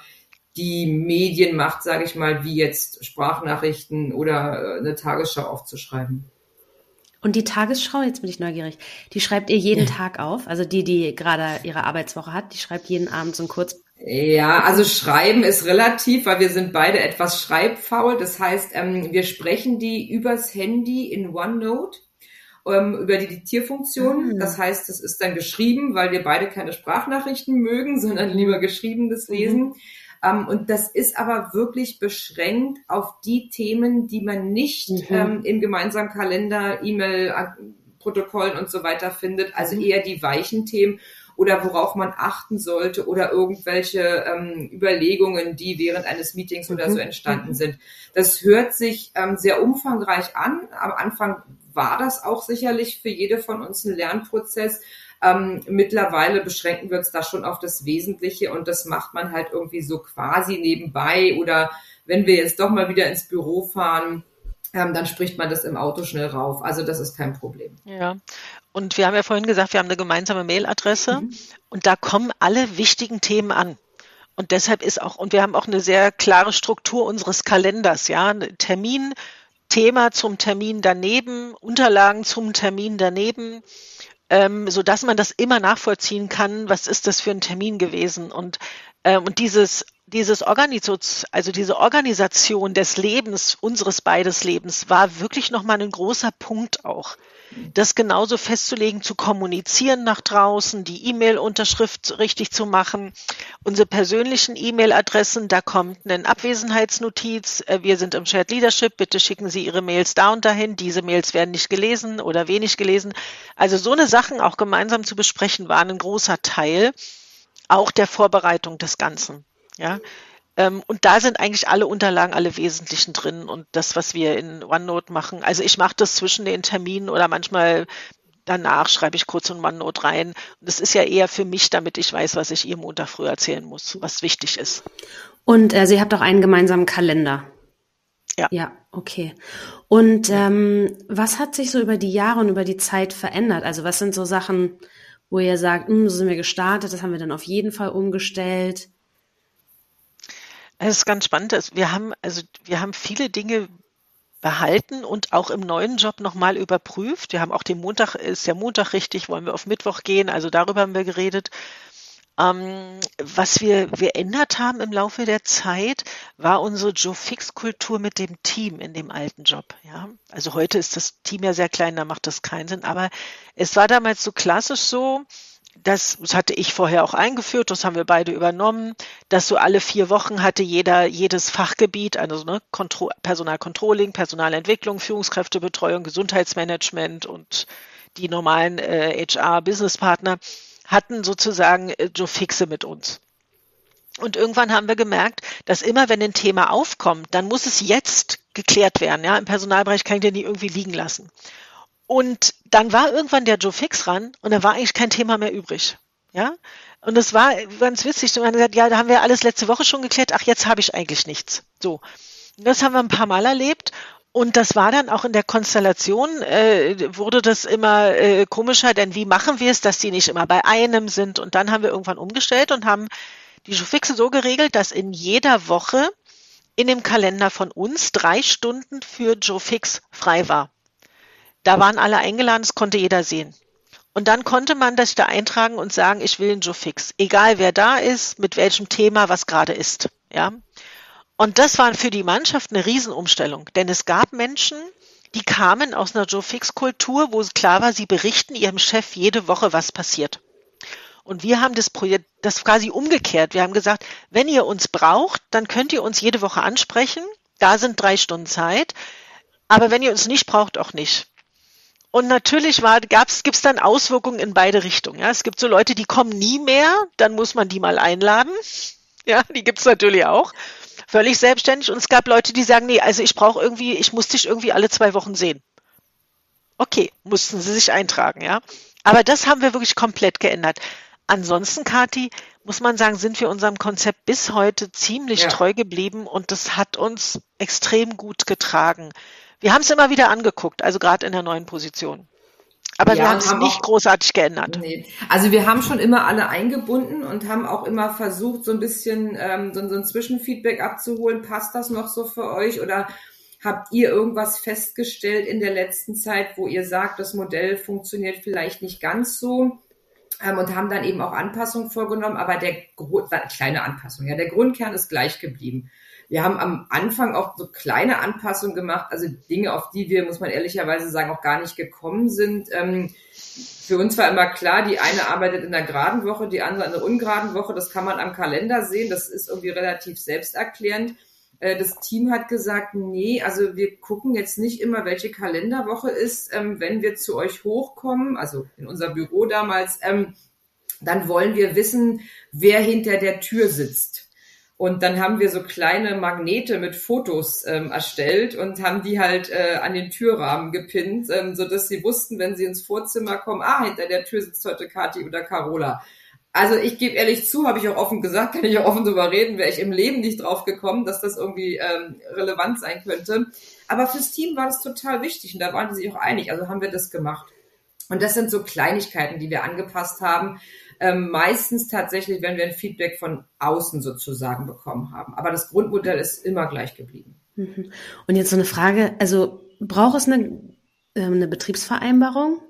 die Medien macht, sage ich mal, wie jetzt Sprachnachrichten oder äh, eine Tagesschau aufzuschreiben. Und die Tagesschau, jetzt bin ich neugierig, die schreibt ihr jeden Tag auf? Also die, die gerade ihre Arbeitswoche hat, die schreibt jeden Abend so ein kurz. Ja, also schreiben ist relativ, weil wir sind beide etwas schreibfaul. Das heißt, ähm, wir sprechen die übers Handy in OneNote ähm, über die Diktierfunktion. Mhm. Das heißt, es ist dann geschrieben, weil wir beide keine Sprachnachrichten mögen, <laughs> sondern lieber geschriebenes Lesen. Mhm. Ähm, und das ist aber wirklich beschränkt auf die Themen, die man nicht mhm. ähm, im gemeinsamen Kalender, E-Mail, Protokollen und so weiter findet. Also mhm. eher die weichen Themen oder worauf man achten sollte oder irgendwelche ähm, Überlegungen, die während eines Meetings oder so mhm. entstanden mhm. sind. Das hört sich ähm, sehr umfangreich an. Am Anfang war das auch sicherlich für jede von uns ein Lernprozess. Ähm, mittlerweile beschränken wir uns da schon auf das Wesentliche und das macht man halt irgendwie so quasi nebenbei oder wenn wir jetzt doch mal wieder ins Büro fahren, ähm, dann spricht man das im Auto schnell rauf. Also das ist kein Problem. Ja. Und wir haben ja vorhin gesagt, wir haben eine gemeinsame Mailadresse mhm. und da kommen alle wichtigen Themen an. Und deshalb ist auch, und wir haben auch eine sehr klare Struktur unseres Kalenders, ja, Termin, Thema zum Termin daneben, Unterlagen zum Termin daneben, ähm, so dass man das immer nachvollziehen kann, was ist das für ein Termin gewesen und ähm, und dieses dieses Organisations, also diese Organisation des Lebens, unseres beides Lebens, war wirklich nochmal ein großer Punkt auch. Das genauso festzulegen, zu kommunizieren nach draußen, die E-Mail-Unterschrift richtig zu machen. Unsere persönlichen E-Mail-Adressen, da kommt eine Abwesenheitsnotiz. Äh, wir sind im Shared Leadership. Bitte schicken Sie Ihre Mails da und dahin. Diese Mails werden nicht gelesen oder wenig gelesen. Also so eine Sachen auch gemeinsam zu besprechen, war ein großer Teil auch der Vorbereitung des Ganzen. Ja, ähm, und da sind eigentlich alle Unterlagen, alle Wesentlichen drin und das, was wir in OneNote machen. Also ich mache das zwischen den Terminen oder manchmal danach schreibe ich kurz in OneNote rein. Und das ist ja eher für mich, damit ich weiß, was ich ihr Montag früh erzählen muss, was wichtig ist. Und äh, Sie habt auch einen gemeinsamen Kalender. Ja. Ja, okay. Und ähm, was hat sich so über die Jahre und über die Zeit verändert? Also was sind so Sachen, wo ihr sagt, hm, so sind wir gestartet, das haben wir dann auf jeden Fall umgestellt? Es ist ganz spannend. Wir haben, also wir haben viele Dinge behalten und auch im neuen Job nochmal überprüft. Wir haben auch den Montag, ist der Montag richtig, wollen wir auf Mittwoch gehen? Also darüber haben wir geredet. Ähm, was wir geändert haben im Laufe der Zeit, war unsere Joe-Fix-Kultur mit dem Team in dem alten Job. Ja, also heute ist das Team ja sehr klein, da macht das keinen Sinn. Aber es war damals so klassisch so, das, hatte ich vorher auch eingeführt, das haben wir beide übernommen, dass so alle vier Wochen hatte jeder jedes Fachgebiet, also ne, Kontro Personalcontrolling, Personalentwicklung, Führungskräftebetreuung, Gesundheitsmanagement und die normalen äh, HR-Businesspartner hatten sozusagen äh, Joe Fixe mit uns. Und irgendwann haben wir gemerkt, dass immer, wenn ein Thema aufkommt, dann muss es jetzt geklärt werden. Ja, im Personalbereich kann ich den nie irgendwie liegen lassen. Und dann war irgendwann der Joe Fix ran und da war eigentlich kein Thema mehr übrig. Ja? Und es war ganz witzig. Und man hat gesagt, ja, da haben wir alles letzte Woche schon geklärt. Ach, jetzt habe ich eigentlich nichts. So. Und das haben wir ein paar Mal erlebt. Und das war dann auch in der Konstellation, äh, wurde das immer äh, komischer, denn wie machen wir es, dass die nicht immer bei einem sind? Und dann haben wir irgendwann umgestellt und haben die Fixe so geregelt, dass in jeder Woche in dem Kalender von uns drei Stunden für Joe Fix frei war. Da waren alle eingeladen, das konnte jeder sehen. Und dann konnte man das da eintragen und sagen, ich will einen Joe Fix. Egal wer da ist, mit welchem Thema, was gerade ist. Ja. Und das war für die Mannschaft eine Riesenumstellung. Denn es gab Menschen, die kamen aus einer Joe Fix-Kultur, wo es klar war, sie berichten ihrem Chef jede Woche, was passiert. Und wir haben das Projekt, das quasi umgekehrt. Wir haben gesagt, wenn ihr uns braucht, dann könnt ihr uns jede Woche ansprechen. Da sind drei Stunden Zeit. Aber wenn ihr uns nicht braucht, auch nicht. Und natürlich gibt es dann Auswirkungen in beide Richtungen. Ja. Es gibt so Leute, die kommen nie mehr, dann muss man die mal einladen. <laughs> Ja, die gibt es natürlich auch. Völlig selbstständig. Und es gab Leute, die sagen, nee, also ich brauche irgendwie, ich muss dich irgendwie alle zwei Wochen sehen. Okay, mussten sie sich eintragen, ja. Aber das haben wir wirklich komplett geändert. Ansonsten, Kati, muss man sagen, sind wir unserem Konzept bis heute ziemlich ja. treu geblieben und das hat uns extrem gut getragen. Wir haben es immer wieder angeguckt, also gerade in der neuen Position. Aber ja, wir haben es nicht auch, großartig geändert. Nee. Also wir haben schon immer alle eingebunden und haben auch immer versucht, so ein bisschen ähm, so, so ein Zwischenfeedback abzuholen. Passt das noch so für euch oder habt ihr irgendwas festgestellt in der letzten Zeit, wo ihr sagt, das Modell funktioniert vielleicht nicht ganz so? Ähm, und haben dann eben auch Anpassungen vorgenommen, aber der Grund, kleine Anpassung, ja, der Grundkern ist gleich geblieben. Wir haben am Anfang auch so kleine Anpassungen gemacht, also Dinge, auf die wir, muss man ehrlicherweise sagen, auch gar nicht gekommen sind. Ähm, für uns war immer klar, die eine arbeitet in der geraden Woche, die andere in der ungeraden Woche. Das kann man am Kalender sehen. Das ist irgendwie relativ selbsterklärend. Äh, das Team hat gesagt, nee, also wir gucken jetzt nicht immer, welche Kalenderwoche ist, ähm, wenn wir zu euch hochkommen, also in unser Büro damals, ähm, dann wollen wir wissen, wer hinter der Tür sitzt. Und dann haben wir so kleine Magnete mit Fotos ähm, erstellt und haben die halt äh, an den Türrahmen gepinnt, ähm, so dass sie wussten, wenn sie ins Vorzimmer kommen, ah, hinter der Tür sitzt heute Kathi oder Carola. Also ich gebe ehrlich zu, habe ich auch offen gesagt, <laughs> kann ich auch offen drüber reden, wäre ich im Leben nicht drauf gekommen, dass das irgendwie ähm, relevant sein könnte. Aber fürs Team war das total wichtig und da waren die sich auch einig, also haben wir das gemacht. Und das sind so Kleinigkeiten, die wir angepasst haben. Ähm, meistens tatsächlich, wenn wir ein Feedback von außen sozusagen bekommen haben. Aber das Grundmodell ist immer gleich geblieben. Mhm. Und jetzt so eine Frage, also braucht es eine, äh, eine Betriebsvereinbarung?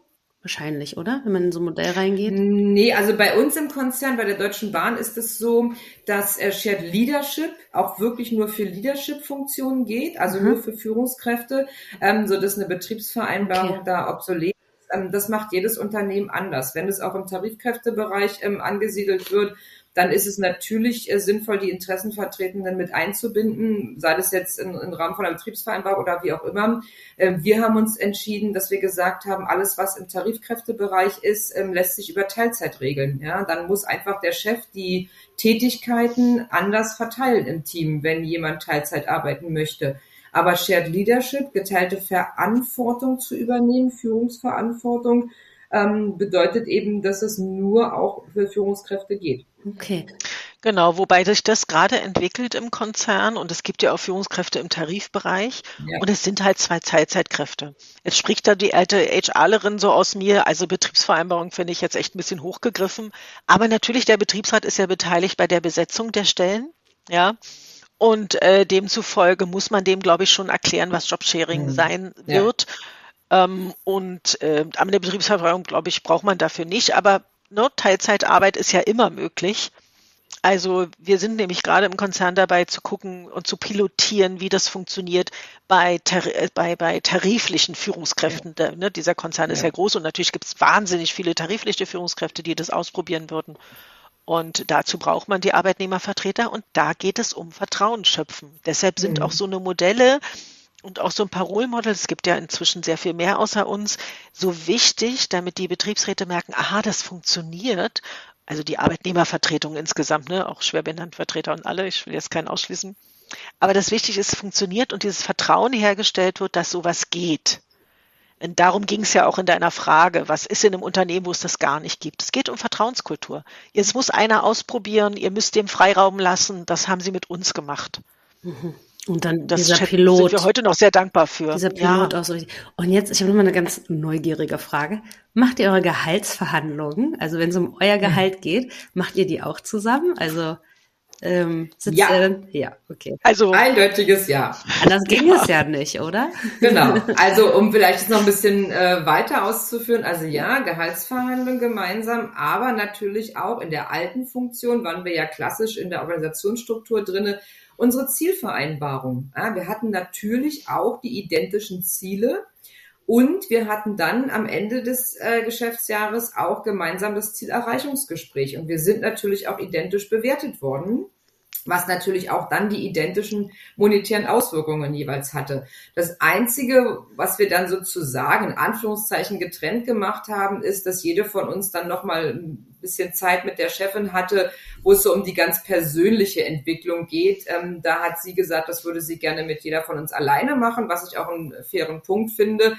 Wahrscheinlich, oder? Wenn man in so ein Modell reingeht? Nee, also bei uns im Konzern, bei der Deutschen Bahn ist es so, dass äh, Shared Leadership auch wirklich nur für Leadership-Funktionen geht, also mhm. nur für Führungskräfte, ähm, so dass eine Betriebsvereinbarung okay. da obsolet ähm, das macht jedes Unternehmen anders. Wenn es auch im Tarifkräftebereich ähm, angesiedelt wird, dann ist es natürlich äh, sinnvoll, die Interessenvertretenden mit einzubinden, sei das jetzt im Rahmen von einer Betriebsvereinbarung oder wie auch immer. Ähm, wir haben uns entschieden, dass wir gesagt haben, alles, was im Tarifkräftebereich ist, lässt sich über Teilzeit regeln. Ja, dann muss einfach der Chef die Tätigkeiten anders verteilen im Team, wenn jemand Teilzeit arbeiten möchte. Aber Shared Leadership, geteilte Verantwortung zu übernehmen, Führungsverantwortung, ähm, bedeutet eben, dass es nur auch für Führungskräfte geht. Okay. Genau, wobei sich das gerade entwickelt im Konzern und es gibt ja auch Führungskräfte im Tarifbereich ja. und es sind halt zwei Teilzeitkräfte. Jetzt spricht da die alte HRlerin so aus mir, also Betriebsvereinbarung finde ich jetzt echt ein bisschen hochgegriffen, aber natürlich der Betriebsrat ist ja beteiligt bei der Besetzung der Stellen, ja. Und äh, demzufolge muss man dem, glaube ich, schon erklären, was Jobsharing mhm. sein wird. Ja. Ähm, und äh, eine Betriebsverwaltung, glaube ich, braucht man dafür nicht. Aber ne, Teilzeitarbeit ist ja immer möglich. Also wir sind nämlich gerade im Konzern dabei zu gucken und zu pilotieren, wie das funktioniert bei, tar äh, bei, bei tariflichen Führungskräften. Ja. Der, ne, dieser Konzern ja. ist ja groß und natürlich gibt es wahnsinnig viele tarifliche Führungskräfte, die das ausprobieren würden. Und dazu braucht man die Arbeitnehmervertreter und da geht es um Vertrauen schöpfen. Deshalb sind mhm. auch so eine Modelle und auch so ein paar es gibt ja inzwischen sehr viel mehr außer uns, so wichtig, damit die Betriebsräte merken, aha, das funktioniert. Also die Arbeitnehmervertretung insgesamt, ne, auch Schwerbehindertenvertreter und alle, ich will jetzt keinen ausschließen. Aber das Wichtige ist, es funktioniert und dieses Vertrauen hergestellt wird, dass sowas geht. Und darum ging es ja auch in deiner Frage, was ist in einem Unternehmen, wo es das gar nicht gibt? Es geht um Vertrauenskultur. Es muss einer ausprobieren, ihr müsst dem Freiraum lassen. Das haben sie mit uns gemacht. Mhm. Und dann das dieser Pilot. sind wir heute noch sehr dankbar für. Dieser Pilot ja. auch so richtig. Und jetzt, ich habe noch mal eine ganz neugierige Frage. Macht ihr eure Gehaltsverhandlungen? Also wenn es um euer Gehalt geht, macht ihr die auch zusammen? Also ähm, sitzt ja. Dann? Ja, okay. Also eindeutiges Ja. Anders ging ja. es ja nicht, oder? <laughs> Genau. Also um vielleicht noch ein bisschen äh, weiter auszuführen, also ja, Gehaltsverhandlungen gemeinsam, aber natürlich auch in der alten Funktion waren wir ja klassisch in der Organisationsstruktur drinne. Unsere Zielvereinbarung. Ja, wir hatten natürlich auch die identischen Ziele, Und wir hatten dann am Ende des äh, Geschäftsjahres auch gemeinsam das Zielerreichungsgespräch. Und wir sind natürlich auch identisch bewertet worden was natürlich auch dann die identischen monetären Auswirkungen jeweils hatte. Das Einzige, was wir dann sozusagen in Anführungszeichen getrennt gemacht haben, ist, dass jede von uns dann nochmal ein bisschen Zeit mit der Chefin hatte, wo es so um die ganz persönliche Entwicklung geht. Ähm, da hat sie gesagt, das würde sie gerne mit jeder von uns alleine machen, was ich auch einen fairen Punkt finde.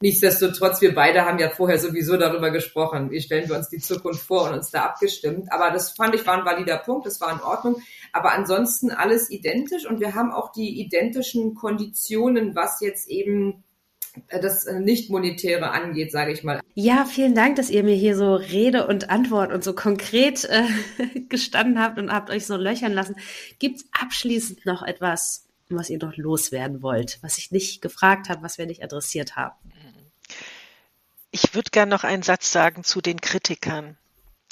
Nichtsdestotrotz, wir beide haben ja vorher sowieso darüber gesprochen. Wie stellen wir uns die Zukunft vor und uns da abgestimmt. Aber das fand ich war ein valider Punkt, das war in Ordnung. Aber ansonsten alles identisch und wir haben auch die identischen Konditionen, was jetzt eben äh, das äh, Nicht-Monetäre angeht, sage ich mal. Ja, vielen Dank, dass ihr mir hier so Rede und Antwort und so konkret äh, <laughs> gestanden habt und habt euch so löchern lassen. Gibt es abschließend noch etwas, was ihr noch loswerden wollt, was ich nicht gefragt habe, was wir nicht adressiert haben? Ich würde gerne noch einen Satz sagen zu den Kritikern.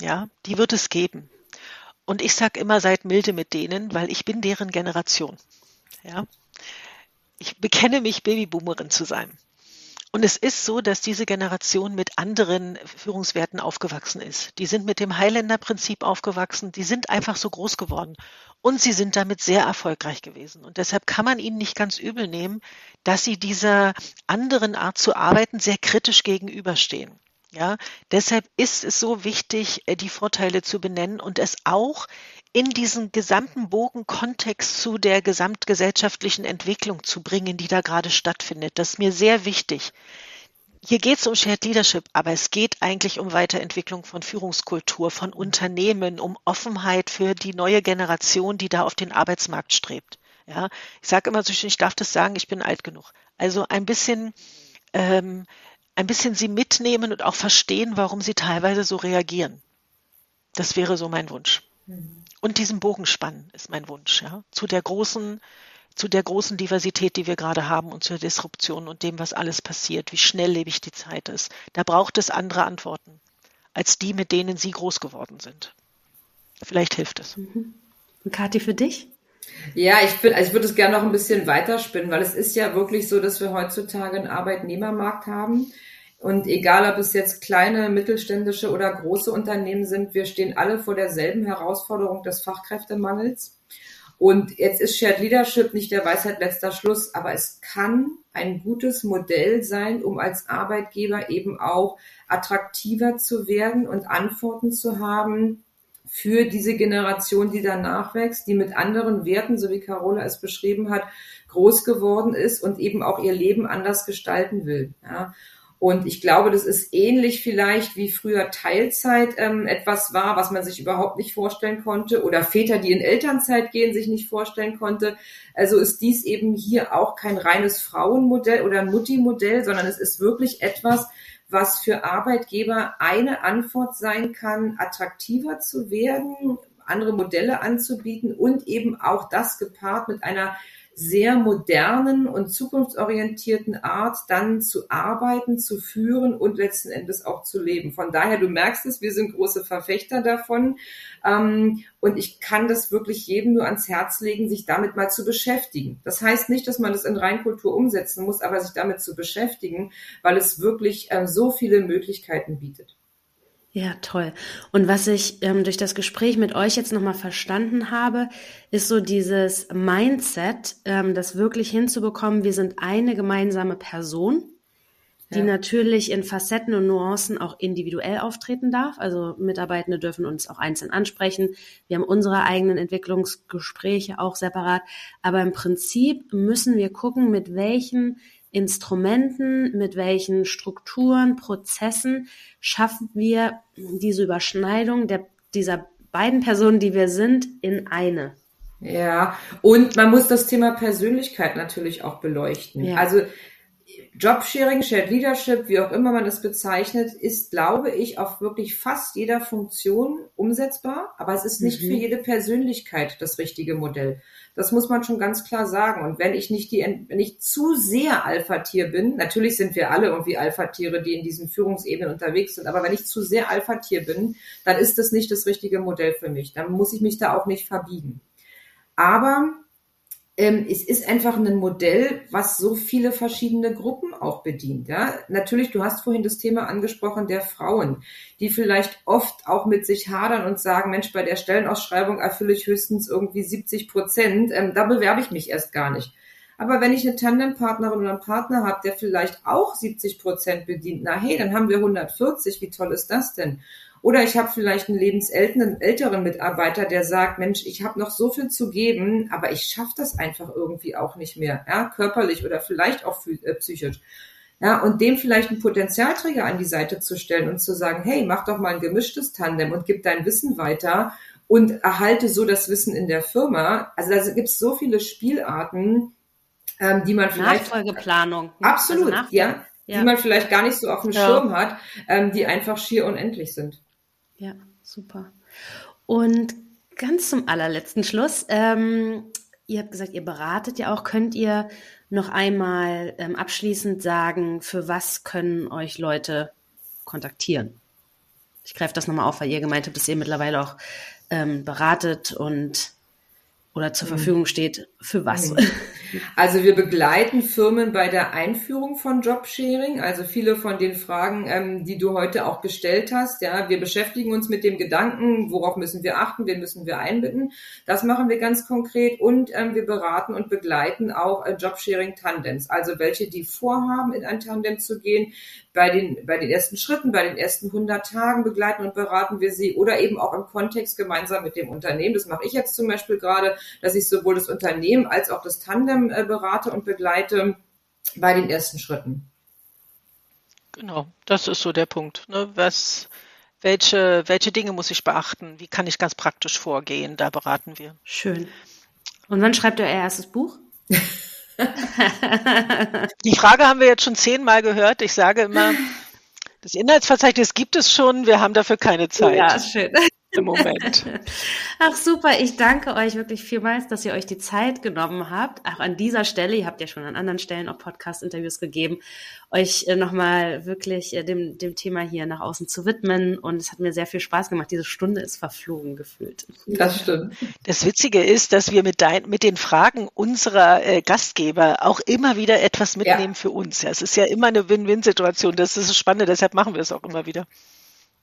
Ja, die wird es geben. Und ich sage immer, seid milde mit denen, weil ich bin deren Generation. Ja, ich bekenne mich Babyboomerin zu sein. Und es ist so, dass diese Generation mit anderen Führungswerten aufgewachsen ist. Die sind mit dem Highlander-Prinzip aufgewachsen. Die sind einfach so groß geworden. Und sie sind damit sehr erfolgreich gewesen. Und deshalb kann man ihnen nicht ganz übel nehmen, dass sie dieser anderen Art zu arbeiten sehr kritisch gegenüberstehen. Ja, deshalb ist es so wichtig, äh, die Vorteile zu benennen und es auch in diesen gesamten Bogen Kontext zu der gesamtgesellschaftlichen Entwicklung zu bringen, die da gerade stattfindet. Das ist mir sehr wichtig. Hier geht es um Shared Leadership, aber es geht eigentlich um Weiterentwicklung von Führungskultur, von Unternehmen, um Offenheit für die neue Generation, die da auf den Arbeitsmarkt strebt. Ja, ich sage immer so schön, ich darf das sagen, ich bin alt genug. Also ein bisschen, ähm, ein bisschen sie mitnehmen und auch verstehen, warum sie teilweise so reagieren. Das wäre so mein Wunsch. Mhm. Und diesen Bogen spannen ist mein Wunsch, ja, zu der großen, zu der großen Diversität, die wir gerade haben und zur Disruption und dem, was alles passiert, wie schnelllebig die Zeit ist. Da braucht es andere Antworten als die, mit denen Sie groß geworden sind. Vielleicht hilft es. Mhm. Und Kathi, für dich? Ja, ich bin, also ich würde es gerne noch ein bisschen weiterspinnen, weil es ist ja wirklich so, dass wir heutzutage einen Arbeitnehmermarkt haben, und egal, ob es jetzt kleine, mittelständische oder große Unternehmen sind, wir stehen alle vor derselben Herausforderung des Fachkräftemangels. Und jetzt ist Shared Leadership nicht der Weisheit letzter Schluss, aber es kann ein gutes Modell sein, um als Arbeitgeber eben auch attraktiver zu werden und Antworten zu haben für diese Generation, die danach wächst, die mit anderen Werten, so wie Carola es beschrieben hat, groß geworden ist und eben auch ihr Leben anders gestalten will. Ja. Und ich glaube, das ist ähnlich vielleicht wie früher Teilzeit ähm, etwas war, was man sich überhaupt nicht vorstellen konnte oder Väter, die in Elternzeit gehen, sich nicht vorstellen konnte. Also ist dies eben hier auch kein reines Frauenmodell oder Mutti-Modell, sondern es ist wirklich etwas, was für Arbeitgeber eine Antwort sein kann, attraktiver zu werden, andere Modelle anzubieten und eben auch das gepaart mit einer sehr modernen und zukunftsorientierten Art dann zu arbeiten, zu führen und letzten Endes auch zu leben. Von daher, du merkst es, wir sind große Verfechter davon. Ähm, und ich kann das wirklich jedem nur ans Herz legen, sich damit mal zu beschäftigen. Das heißt nicht, dass man das in Reinkultur umsetzen muss, aber sich damit zu beschäftigen, weil es wirklich äh, so viele Möglichkeiten bietet. Ja, toll. Und was ich ähm, durch das Gespräch mit euch jetzt nochmal verstanden habe, ist so dieses Mindset, ähm, das wirklich hinzubekommen, wir sind eine gemeinsame Person, die ja. natürlich in Facetten und Nuancen auch individuell auftreten darf. Also Mitarbeitende dürfen uns auch einzeln ansprechen. Wir haben unsere eigenen Entwicklungsgespräche auch separat. Aber im Prinzip müssen wir gucken, mit welchen Instrumenten, mit welchen Strukturen, Prozessen schaffen wir diese Überschneidung der, dieser beiden Personen, die wir sind, in eine. Ja, und man muss das Thema Persönlichkeit natürlich auch beleuchten. Ja. Also Jobsharing, Shared Leadership, wie auch immer man es bezeichnet, ist, glaube ich, auf wirklich fast jeder Funktion umsetzbar, aber es ist nicht mhm. für jede Persönlichkeit das richtige Modell. Das muss man schon ganz klar sagen. Und wenn ich nicht die, wenn ich zu sehr Alpha-Tier bin, natürlich sind wir alle irgendwie Alpha-Tiere, die in diesen Führungsebenen unterwegs sind, aber wenn ich zu sehr Alpha-Tier bin, dann ist das nicht das richtige Modell für mich. Dann muss ich mich da auch nicht verbiegen. Aber ähm, es ist einfach ein Modell, was so viele verschiedene Gruppen auch bedient. Ja, natürlich, du hast vorhin das Thema angesprochen der Frauen, die vielleicht oft auch mit sich hadern und sagen, Mensch, bei der Stellenausschreibung erfülle ich höchstens irgendwie 70 Prozent, ähm, da bewerbe ich mich erst gar nicht. Aber wenn ich eine Tandempartnerin oder einen Partner habe, der vielleicht auch 70 Prozent bedient, na hey, dann haben wir 140, wie toll ist das denn? Oder ich habe vielleicht einen lebensälteren älteren Mitarbeiter, der sagt, Mensch, ich habe noch so viel zu geben, aber ich schaffe das einfach irgendwie auch nicht mehr, ja, körperlich oder vielleicht auch äh, psychisch. Ja, und dem vielleicht einen Potenzialträger an die Seite zu stellen und zu sagen, hey, mach doch mal ein gemischtes Tandem und gib dein Wissen weiter und erhalte so das Wissen in der Firma. Also da gibt es so viele Spielarten, ähm, die man vielleicht Nachfolgeplanung. Absolut, also ja, ja, die man vielleicht gar nicht so auf dem ja. Schirm hat, ähm, die einfach schier unendlich sind. Ja, super. Und ganz zum allerletzten Schluss, ähm, ihr habt gesagt, ihr beratet ja auch. Könnt ihr noch einmal ähm, abschließend sagen, für was können euch Leute kontaktieren? Ich greife das nochmal auf, weil ihr gemeint habt, dass ihr mittlerweile auch ähm, beratet und oder zur mhm. Verfügung steht, für was? Mhm. Also wir begleiten Firmen bei der Einführung von Jobsharing. Also viele von den Fragen, ähm, die du heute auch gestellt hast, ja, wir beschäftigen uns mit dem Gedanken, worauf müssen wir achten, wen müssen wir einbinden. Das machen wir ganz konkret und ähm, wir beraten und begleiten auch äh, Jobsharing-Tandems. Also welche, die vorhaben, in ein Tandem zu gehen, bei den, bei den ersten Schritten, bei den ersten 100 Tagen begleiten und beraten wir sie oder eben auch im Kontext gemeinsam mit dem Unternehmen. Das mache ich jetzt zum Beispiel gerade, dass ich sowohl das Unternehmen als auch das Tandem äh, berate und begleite bei den ersten Schritten. Genau, das ist so der Punkt. Ne? Was, welche, welche Dinge muss ich beachten? Wie kann ich ganz praktisch vorgehen? Da beraten wir. Schön. Und wann schreibt ihr euer erstes Buch? <laughs> <laughs> Die Frage haben wir jetzt schon zehnmal gehört. Ich sage immer, das Inhaltsverzeichnis gibt es schon, wir haben dafür keine Zeit. Ja, schön im Moment. <laughs> Ach super, ich danke euch wirklich vielmals, dass ihr euch die Zeit genommen habt. Auch an dieser Stelle, ihr habt ja schon an anderen Stellen auch Podcast-Interviews gegeben, euch äh, nochmal wirklich äh, dem, dem Thema hier nach außen zu widmen. Und es hat mir sehr viel Spaß gemacht. Diese Stunde ist verflogen gefühlt. Das stimmt. Das Witzige ist, dass wir mit, dein, mit den Fragen unserer äh, Gastgeber auch immer wieder etwas mitnehmen ja. für uns. Ja, es ist ja immer eine Win-Win-Situation. Das ist das Spannende, deshalb machen wir es auch immer wieder.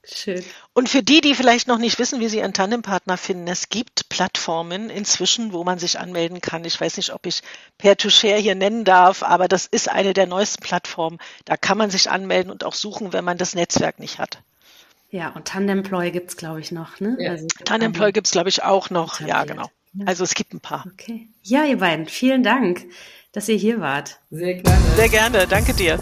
Schön. Und für die, die vielleicht noch nicht wissen, wie sie einen Tandempartner finden, es gibt Plattformen inzwischen, wo man sich anmelden kann. Ich weiß nicht, ob ich Peer-to-Share hier nennen darf, aber das ist eine der neuesten Plattformen. Da kann man sich anmelden und auch suchen, wenn man das Netzwerk nicht hat. Ja, und Tandemploy gibt es, glaube ich, noch. Ne? Ja. Also, Tandemploy gibt es, glaube ich, auch noch. Ja, genau. Also es gibt ein paar. Okay. Ja, ihr beiden, vielen Dank, dass ihr hier wart. Sehr gerne. Sehr gerne. Danke dir.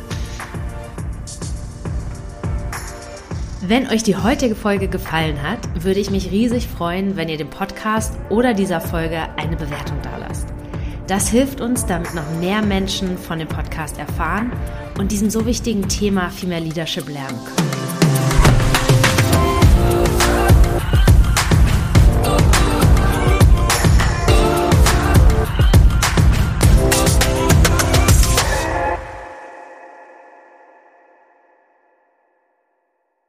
Wenn euch die heutige Folge gefallen hat, würde ich mich riesig freuen, wenn ihr dem Podcast oder dieser Folge eine Bewertung dalasst. Das hilft uns, damit noch mehr Menschen von dem Podcast erfahren und diesem so wichtigen Thema Female Leadership lernen können.